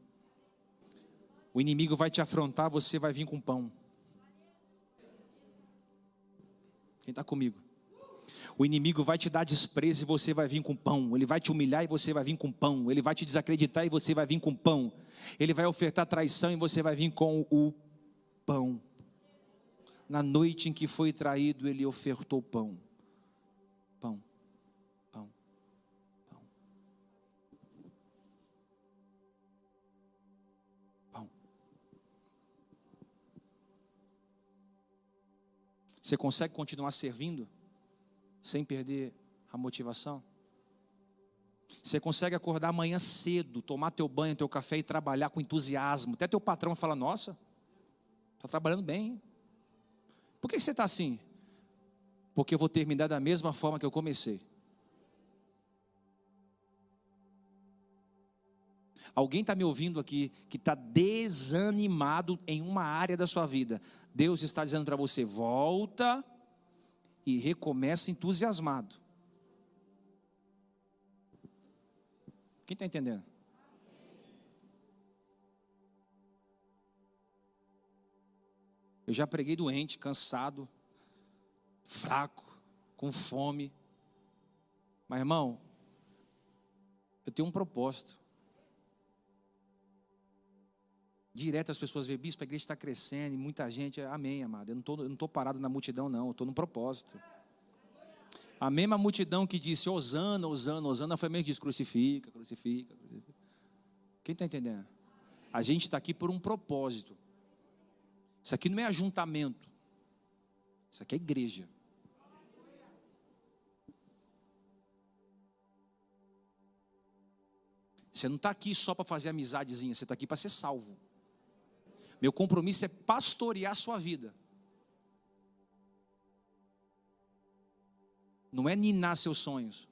O inimigo vai te afrontar, você vai vir com pão. Quem está comigo? O inimigo vai te dar desprezo e você vai vir com pão. Ele vai te humilhar e você vai vir com pão. Ele vai te desacreditar e você vai vir com pão. Ele vai ofertar traição e você vai vir com o pão. Na noite em que foi traído, ele ofertou pão. Pão, pão, pão. Pão. Você consegue continuar servindo sem perder a motivação? Você consegue acordar amanhã cedo, tomar teu banho, teu café e trabalhar com entusiasmo. Até teu patrão fala: Nossa, Está trabalhando bem. Por que você está assim? Porque eu vou terminar da mesma forma que eu comecei. Alguém está me ouvindo aqui que está desanimado em uma área da sua vida. Deus está dizendo para você: volta e recomeça entusiasmado. Quem está entendendo? Eu já preguei doente, cansado, fraco, com fome. Mas, irmão, eu tenho um propósito. Direto as pessoas veem, bispo, a igreja está crescendo e muita gente. Amém, amado. Eu não estou parado na multidão, não. Eu estou no propósito. A mesma multidão que disse Osana, Osana, Osana, foi mesmo que disse crucifica, crucifica, crucifica. Quem está entendendo? A gente está aqui por um propósito. Isso aqui não é ajuntamento. Isso aqui é igreja. Você não está aqui só para fazer amizadezinha, você está aqui para ser salvo. Meu compromisso é pastorear a sua vida. Não é ninar seus sonhos.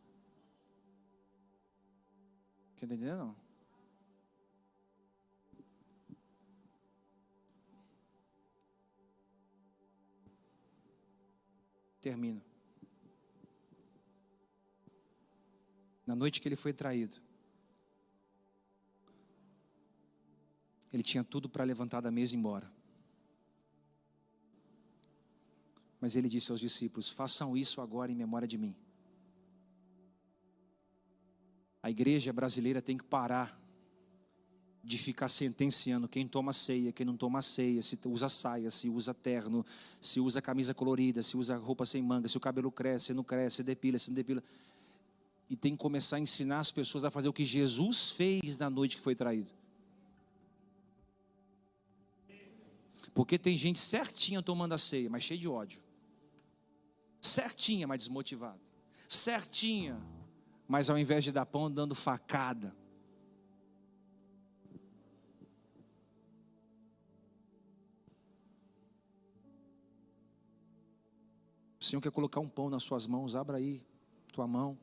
Quer entender? Não. Termino. Na noite que ele foi traído, ele tinha tudo para levantar da mesa e ir embora. Mas ele disse aos discípulos: façam isso agora em memória de mim. A igreja brasileira tem que parar de ficar sentenciando quem toma ceia, quem não toma ceia, se usa saia, se usa terno, se usa camisa colorida, se usa roupa sem manga, se o cabelo cresce, se não cresce, se depila, se não depila. E tem que começar a ensinar as pessoas a fazer o que Jesus fez na noite que foi traído. Porque tem gente certinha tomando a ceia, mas cheia de ódio. Certinha, mas desmotivada. Certinha, mas ao invés de dar pão, dando facada. O Senhor quer colocar um pão nas suas mãos, abra aí tua mão.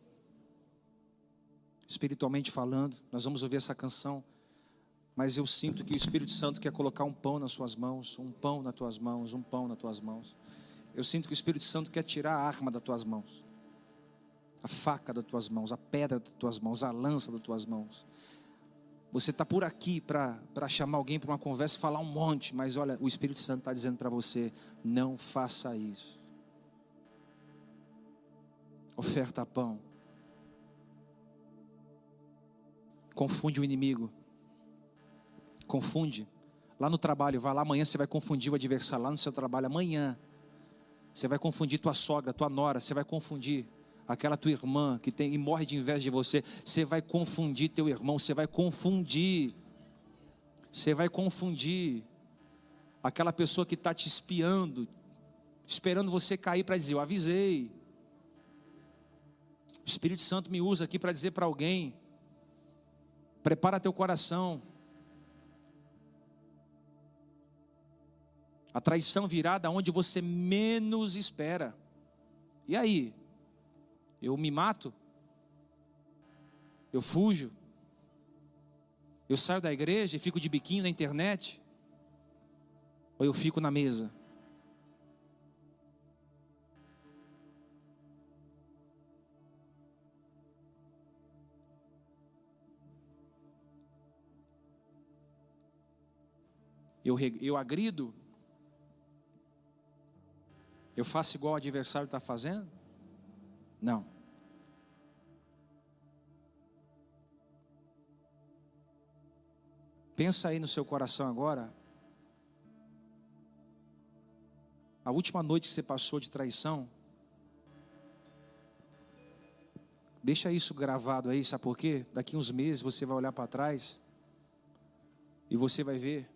espiritualmente falando. Nós vamos ouvir essa canção. Mas eu sinto que o Espírito Santo quer colocar um pão nas suas mãos, um pão nas tuas mãos, um pão nas tuas mãos. Eu sinto que o Espírito Santo quer tirar a arma das tuas mãos, a faca das tuas mãos, a pedra das tuas mãos, a lança das tuas mãos. Você está por aqui para chamar alguém para uma conversa falar um monte, mas olha, o Espírito Santo está dizendo para você: não faça isso. Oferta pão. Confunde o inimigo confunde. Lá no trabalho, vai lá amanhã, você vai confundir o adversário. Lá no seu trabalho, amanhã, você vai confundir tua sogra, tua nora, você vai confundir aquela tua irmã que tem e morre de inveja de você. Você vai confundir teu irmão, você vai confundir. Você vai confundir aquela pessoa que está te espiando, esperando você cair para dizer: Eu avisei. O Espírito Santo me usa aqui para dizer para alguém: prepara teu coração. A traição virá da onde você menos espera. E aí? Eu me mato? Eu fujo? Eu saio da igreja e fico de biquinho na internet? Ou eu fico na mesa? Eu, eu agrido eu faço igual o adversário está fazendo? Não. Pensa aí no seu coração agora. A última noite que você passou de traição. Deixa isso gravado aí, sabe por quê? Daqui uns meses você vai olhar para trás e você vai ver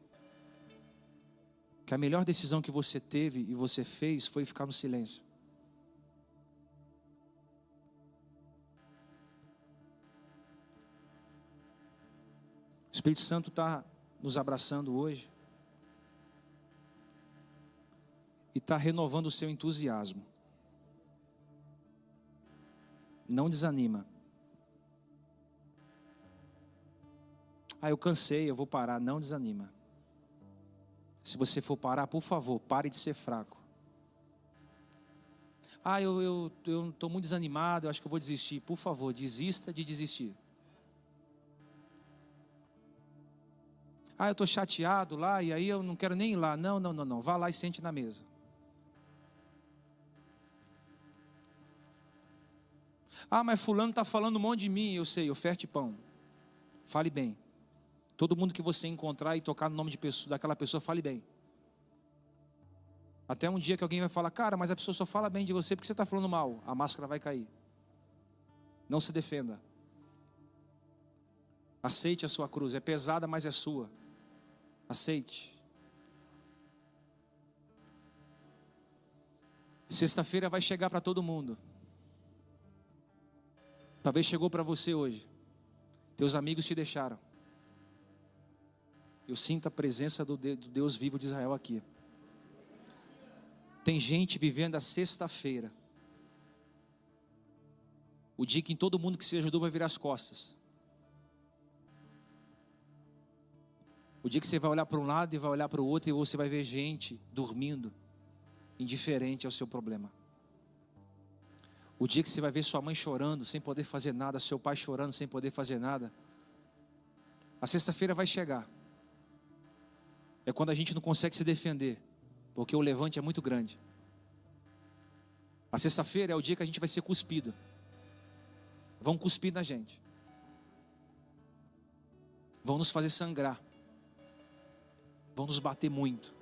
que a melhor decisão que você teve e você fez foi ficar no silêncio. O Espírito Santo está nos abraçando hoje e está renovando o seu entusiasmo. Não desanima. Ah, eu cansei, eu vou parar. Não desanima. Se você for parar, por favor, pare de ser fraco. Ah, eu estou muito desanimado, eu acho que eu vou desistir. Por favor, desista de desistir. Ah, eu estou chateado lá e aí eu não quero nem ir lá. Não, não, não, não. Vá lá e sente na mesa. Ah, mas fulano está falando um monte de mim. Eu sei, oferte pão. Fale bem. Todo mundo que você encontrar e tocar no nome de pessoa, daquela pessoa, fale bem. Até um dia que alguém vai falar, cara, mas a pessoa só fala bem de você porque você está falando mal. A máscara vai cair. Não se defenda. Aceite a sua cruz. É pesada, mas é sua. Aceite. Sexta-feira vai chegar para todo mundo. Talvez chegou para você hoje. Teus amigos te deixaram. Eu sinto a presença do Deus vivo de Israel aqui. Tem gente vivendo a sexta-feira. O dia que todo mundo que se ajudou vai virar as costas. O dia que você vai olhar para um lado e vai olhar para o outro e você vai ver gente dormindo, indiferente ao seu problema. O dia que você vai ver sua mãe chorando sem poder fazer nada, seu pai chorando sem poder fazer nada. A sexta-feira vai chegar é quando a gente não consegue se defender, porque o levante é muito grande. A sexta-feira é o dia que a gente vai ser cuspido. Vão cuspir na gente. Vão nos fazer sangrar. Vão nos bater muito.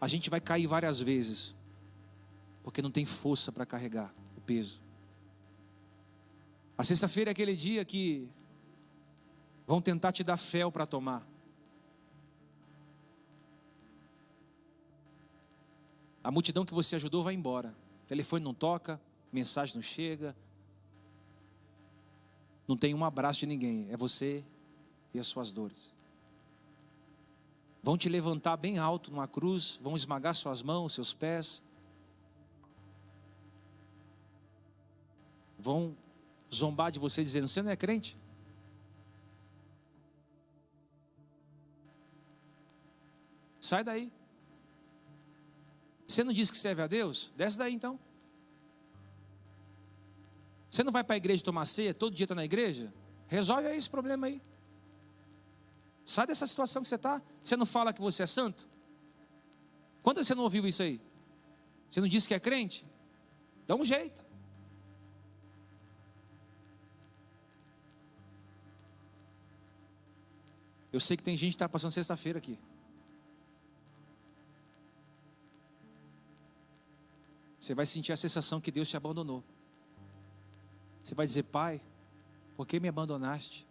A gente vai cair várias vezes, porque não tem força para carregar o peso. A sexta-feira é aquele dia que vão tentar te dar fel para tomar. A multidão que você ajudou vai embora. O telefone não toca, mensagem não chega. Não tem um abraço de ninguém. É você e as suas dores. Vão te levantar bem alto numa cruz, vão esmagar suas mãos, seus pés. Vão zombar de você dizendo: Você não é crente? Sai daí. Você não disse que serve a Deus? Desce daí então. Você não vai para a igreja tomar ceia, todo dia está na igreja? Resolve aí esse problema aí. Sai dessa situação que você está. Você não fala que você é santo? Quando você não ouviu isso aí? Você não disse que é crente? Dá um jeito. Eu sei que tem gente que está passando sexta-feira aqui. Você vai sentir a sensação que Deus te abandonou. Você vai dizer, Pai, por que me abandonaste?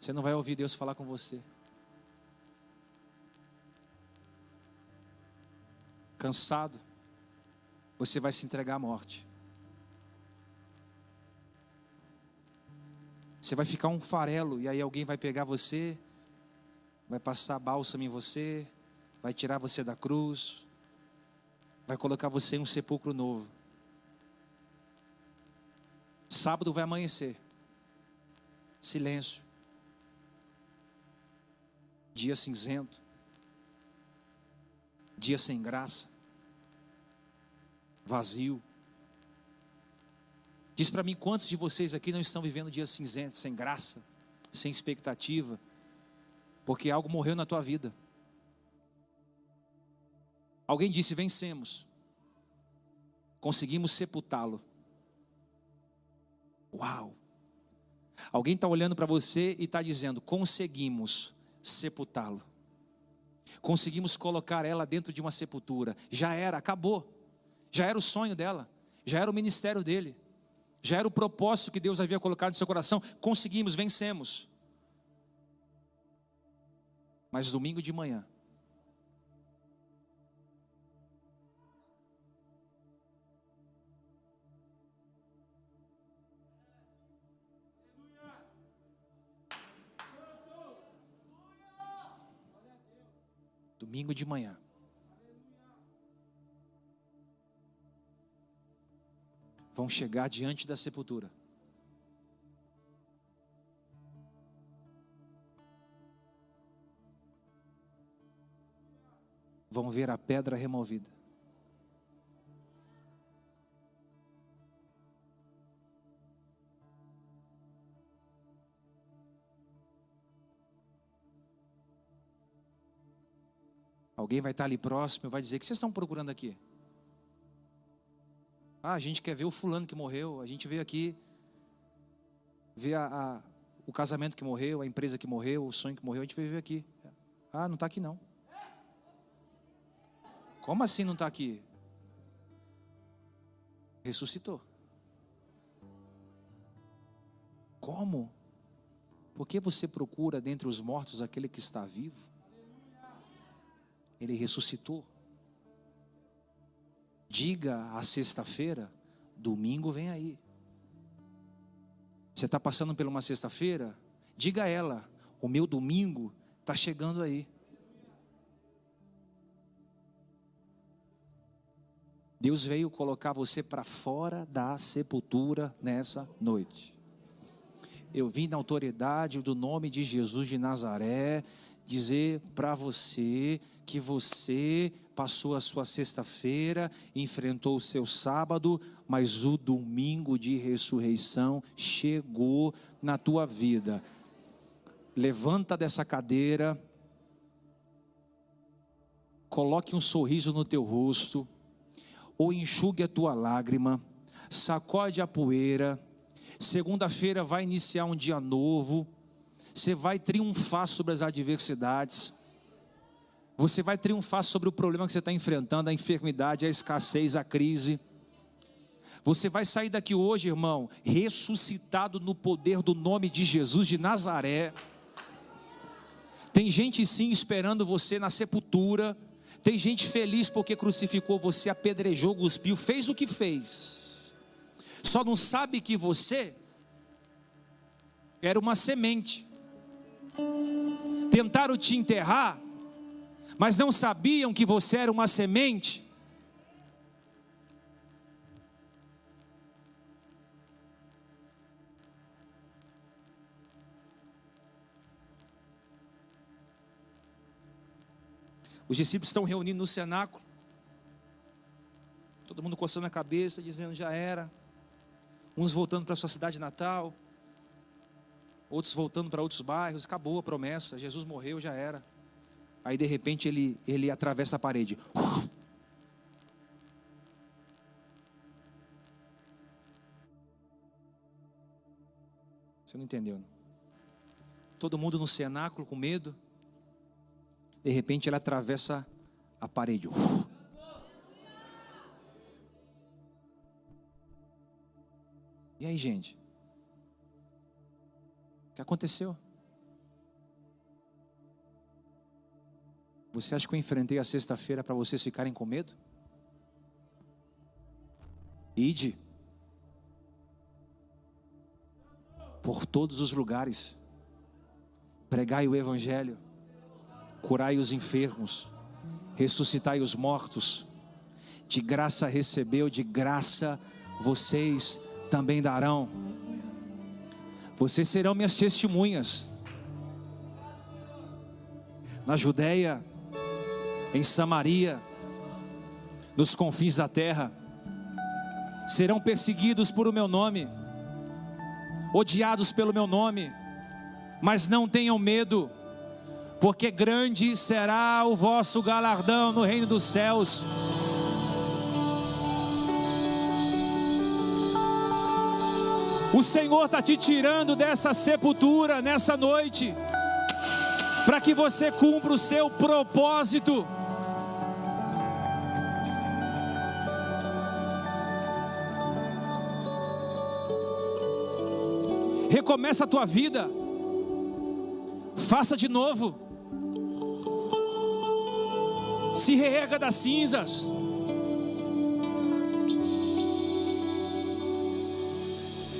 Você não vai ouvir Deus falar com você. Cansado, você vai se entregar à morte. Você vai ficar um farelo e aí alguém vai pegar você, vai passar bálsamo em você, vai tirar você da cruz, vai colocar você em um sepulcro novo. Sábado vai amanhecer. Silêncio. Dia cinzento. Dia sem graça. Vazio. Diz para mim quantos de vocês aqui não estão vivendo dias cinzentos, sem graça, sem expectativa, porque algo morreu na tua vida. Alguém disse: vencemos, conseguimos sepultá-lo. Uau! Alguém está olhando para você e está dizendo: conseguimos sepultá-lo. Conseguimos colocar ela dentro de uma sepultura. Já era, acabou. Já era o sonho dela. Já era o ministério dele. Já era o propósito que Deus havia colocado no seu coração. Conseguimos, vencemos. Mas domingo de manhã, domingo de manhã. Vão chegar diante da sepultura. Vão ver a pedra removida. Alguém vai estar ali próximo e vai dizer: O que vocês estão procurando aqui? Ah, a gente quer ver o fulano que morreu, a gente veio aqui ver a, a, o casamento que morreu, a empresa que morreu, o sonho que morreu, a gente veio aqui. Ah, não está aqui não. Como assim não está aqui? Ressuscitou. Como? Por que você procura dentre os mortos aquele que está vivo? Ele ressuscitou. Diga a sexta-feira, domingo vem aí. Você está passando por uma sexta-feira? Diga a ela, o meu domingo está chegando aí. Deus veio colocar você para fora da sepultura nessa noite. Eu vim na autoridade do nome de Jesus de Nazaré dizer para você que você passou a sua sexta-feira, enfrentou o seu sábado, mas o domingo de ressurreição chegou na tua vida. Levanta dessa cadeira, coloque um sorriso no teu rosto, ou enxugue a tua lágrima, sacode a poeira. Segunda-feira vai iniciar um dia novo você vai triunfar sobre as adversidades. Você vai triunfar sobre o problema que você está enfrentando, a enfermidade, a escassez, a crise. Você vai sair daqui hoje, irmão, ressuscitado no poder do nome de Jesus de Nazaré. Tem gente sim esperando você na sepultura. Tem gente feliz porque crucificou você, apedrejou, cuspiu, fez o que fez. Só não sabe que você era uma semente. Tentaram te enterrar, mas não sabiam que você era uma semente. Os discípulos estão reunindo no cenáculo. Todo mundo coçando a cabeça, dizendo já era. Uns voltando para sua cidade natal, outros voltando para outros bairros. Acabou a promessa, Jesus morreu, já era. Aí de repente ele, ele atravessa a parede. Você não entendeu? Não? Todo mundo no cenáculo com medo. De repente ele atravessa a parede. E aí, gente? O que aconteceu? Você acha que eu enfrentei a sexta-feira para vocês ficarem com medo? Ide por todos os lugares, pregai o Evangelho, curai os enfermos, ressuscitai os mortos, de graça recebeu, de graça vocês também darão. Vocês serão minhas testemunhas. Na Judéia, em Samaria, nos confins da terra, serão perseguidos por o meu nome, odiados pelo meu nome, mas não tenham medo, porque grande será o vosso galardão no reino dos céus. O Senhor está te tirando dessa sepultura nessa noite, para que você cumpra o seu propósito. Recomeça a tua vida, faça de novo, se reerga das cinzas.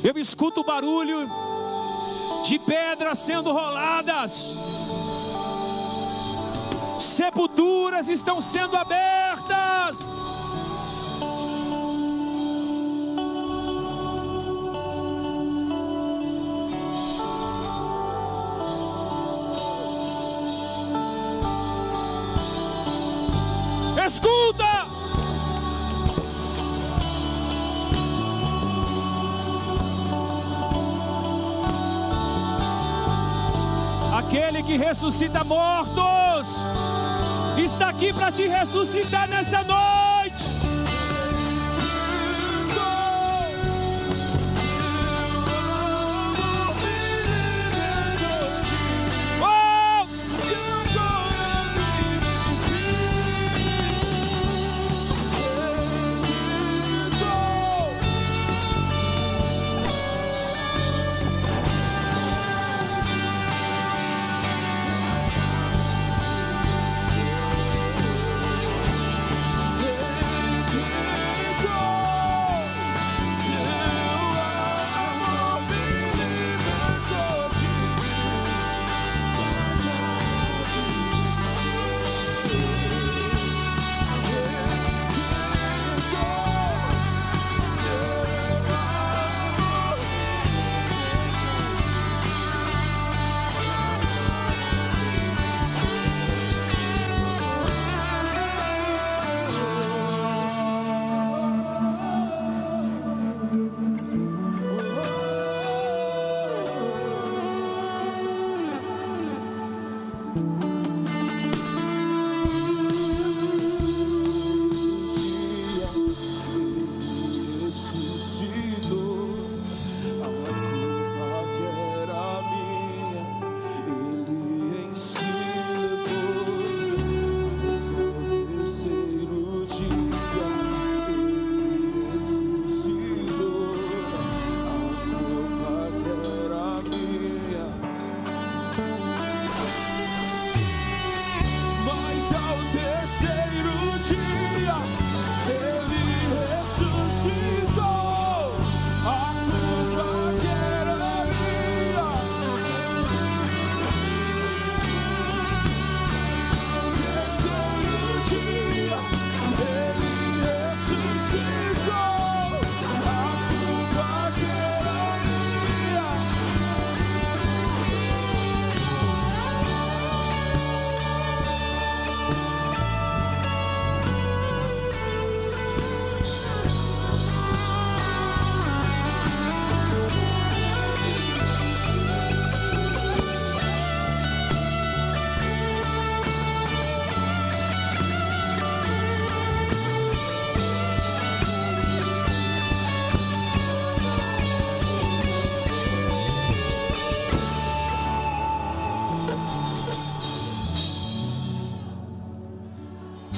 Eu escuto o barulho de pedras sendo roladas, sepulturas estão sendo abertas. Que ressuscita mortos, está aqui para te ressuscitar nessa noite.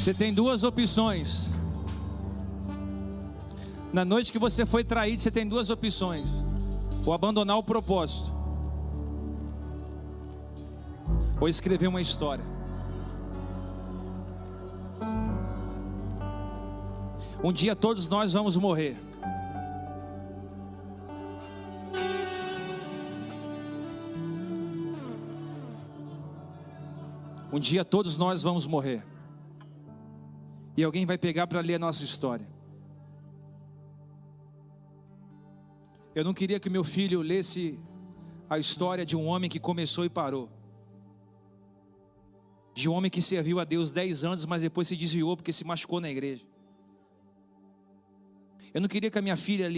Você tem duas opções. Na noite que você foi traído, você tem duas opções: ou abandonar o propósito, ou escrever uma história. Um dia todos nós vamos morrer. Um dia todos nós vamos morrer. E alguém vai pegar para ler a nossa história. Eu não queria que meu filho lesse a história de um homem que começou e parou. De um homem que serviu a Deus dez anos, mas depois se desviou porque se machucou na igreja. Eu não queria que a minha filha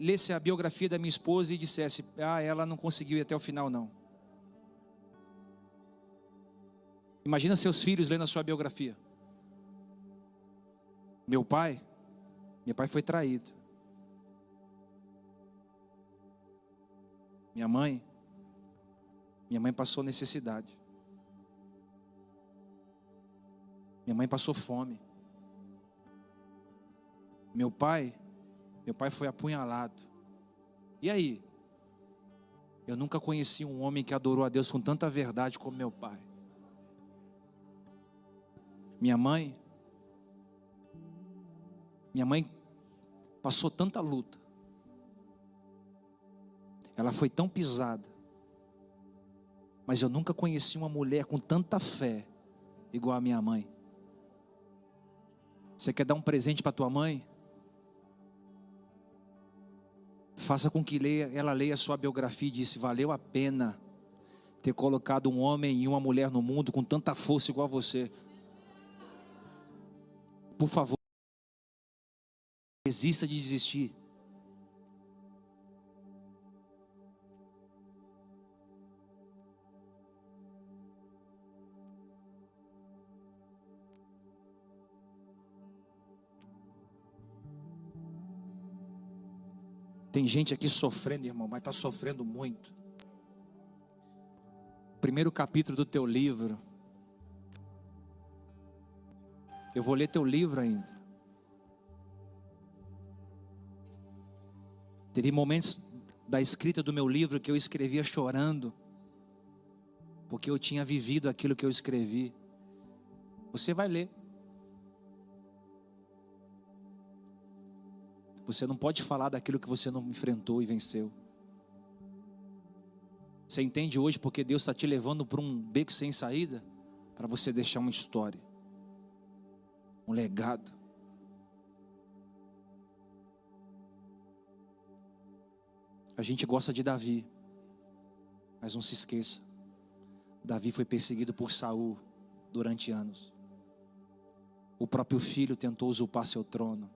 lesse a biografia da minha esposa e dissesse: Ah, ela não conseguiu ir até o final, não. Imagina seus filhos lendo a sua biografia. Meu pai, meu pai foi traído. Minha mãe, minha mãe passou necessidade. Minha mãe passou fome. Meu pai meu pai foi apunhalado. E aí? Eu nunca conheci um homem que adorou a Deus com tanta verdade como meu pai. Minha mãe, minha mãe passou tanta luta. Ela foi tão pisada. Mas eu nunca conheci uma mulher com tanta fé igual a minha mãe. Você quer dar um presente para tua mãe? Faça com que leia, ela leia a sua biografia e disse: valeu a pena ter colocado um homem e uma mulher no mundo com tanta força igual a você. Por favor, desista de desistir. Tem gente aqui sofrendo, irmão, mas está sofrendo muito. Primeiro capítulo do teu livro. Eu vou ler teu livro ainda. Teve momentos da escrita do meu livro que eu escrevia chorando, porque eu tinha vivido aquilo que eu escrevi. Você vai ler. Você não pode falar daquilo que você não enfrentou e venceu. Você entende hoje porque Deus está te levando para um beco sem saída? Para você deixar uma história, um legado. A gente gosta de Davi, mas não se esqueça: Davi foi perseguido por Saul durante anos. O próprio filho tentou usurpar seu trono.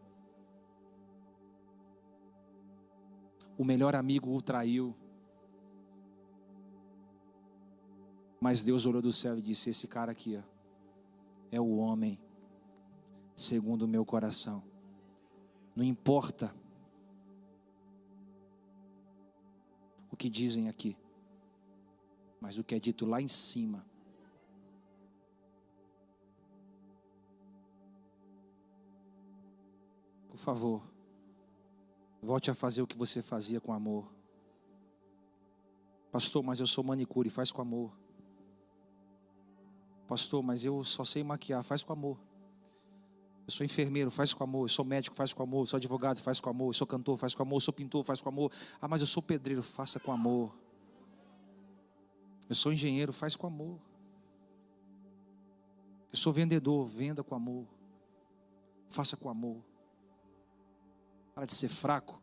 o melhor amigo o traiu. Mas Deus olhou do céu e disse: Esse cara aqui ó, é o homem, segundo o meu coração. Não importa que dizem aqui, mas o que é dito lá em cima. Por favor, Volte a fazer o que você fazia com amor. Pastor, mas eu sou manicure, faz com amor. Pastor, mas eu só sei maquiar, faz com amor. Eu sou enfermeiro, faz com amor. Eu sou médico, faz com amor. Eu sou advogado, faz com amor. Eu sou cantor, faz com amor. Eu sou pintor, faz com amor. Ah, mas eu sou pedreiro, faça com amor. Eu sou engenheiro, faz com amor. Eu sou vendedor, venda com amor. Faça com amor. Para de ser fraco.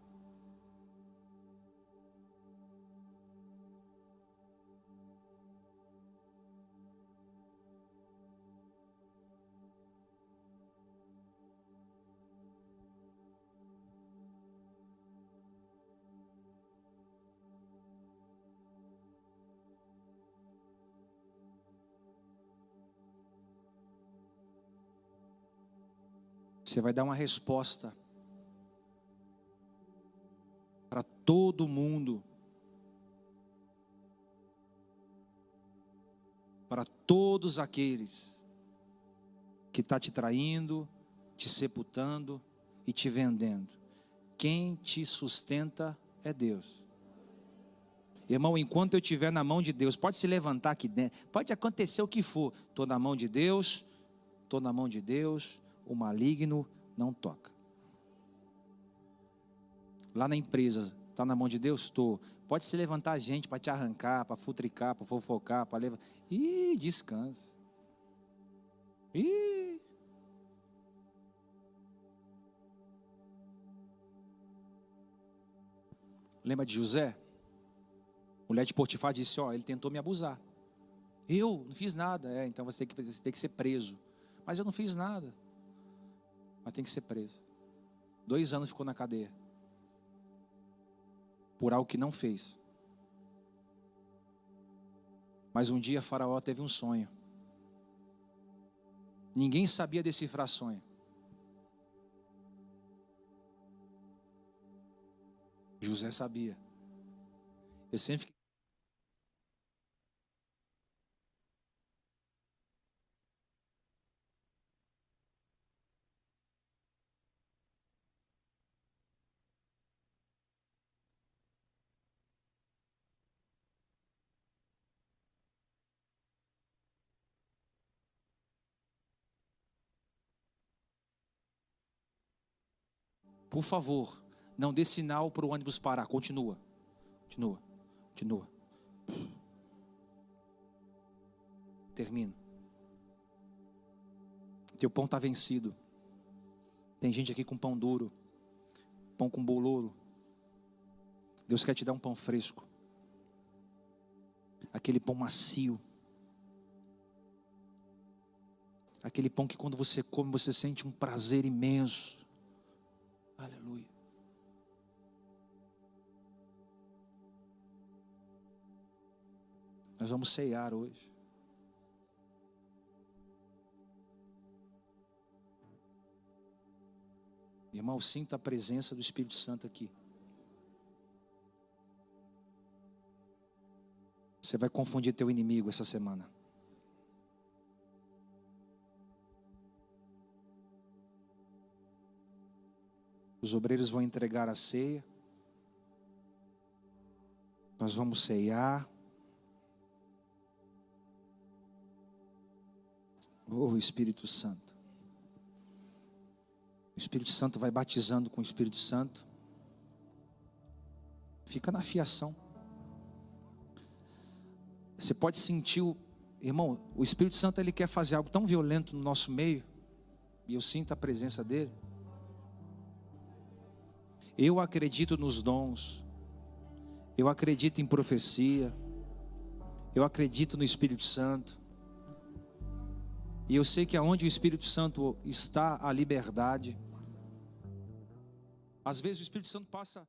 Você vai dar uma resposta para todo mundo. Para todos aqueles que está te traindo, te sepultando e te vendendo. Quem te sustenta é Deus. Irmão, enquanto eu estiver na mão de Deus, pode se levantar aqui dentro, pode acontecer o que for, estou na mão de Deus, estou na mão de Deus, o maligno não toca. Lá na empresa, está na mão de Deus? Estou. Pode se levantar a gente para te arrancar, para futricar, para fofocar, para levar. Ih, descansa. Ih. Lembra de José? Mulher de Potifar disse: Ó, ele tentou me abusar. Eu não fiz nada. É, então você tem, que, você tem que ser preso. Mas eu não fiz nada. Mas tem que ser preso. Dois anos ficou na cadeia. Por algo que não fez. Mas um dia Faraó teve um sonho. Ninguém sabia decifrar sonho. José sabia. Eu sempre fiquei Por favor, não dê sinal para o ônibus parar. Continua. Continua. Continua. Termino. Teu pão está vencido. Tem gente aqui com pão duro, pão com bololo. Deus quer te dar um pão fresco. Aquele pão macio. Aquele pão que quando você come, você sente um prazer imenso. Aleluia. Nós vamos ceiar hoje. Irmão, sinta a presença do Espírito Santo aqui. Você vai confundir teu inimigo essa semana. Os obreiros vão entregar a ceia. Nós vamos ceiar. Oh, Espírito Santo. O Espírito Santo vai batizando com o Espírito Santo. Fica na fiação. Você pode sentir o irmão, o Espírito Santo ele quer fazer algo tão violento no nosso meio, e eu sinto a presença dele. Eu acredito nos dons, eu acredito em profecia, eu acredito no Espírito Santo. E eu sei que aonde o Espírito Santo está, a liberdade. Às vezes o Espírito Santo passa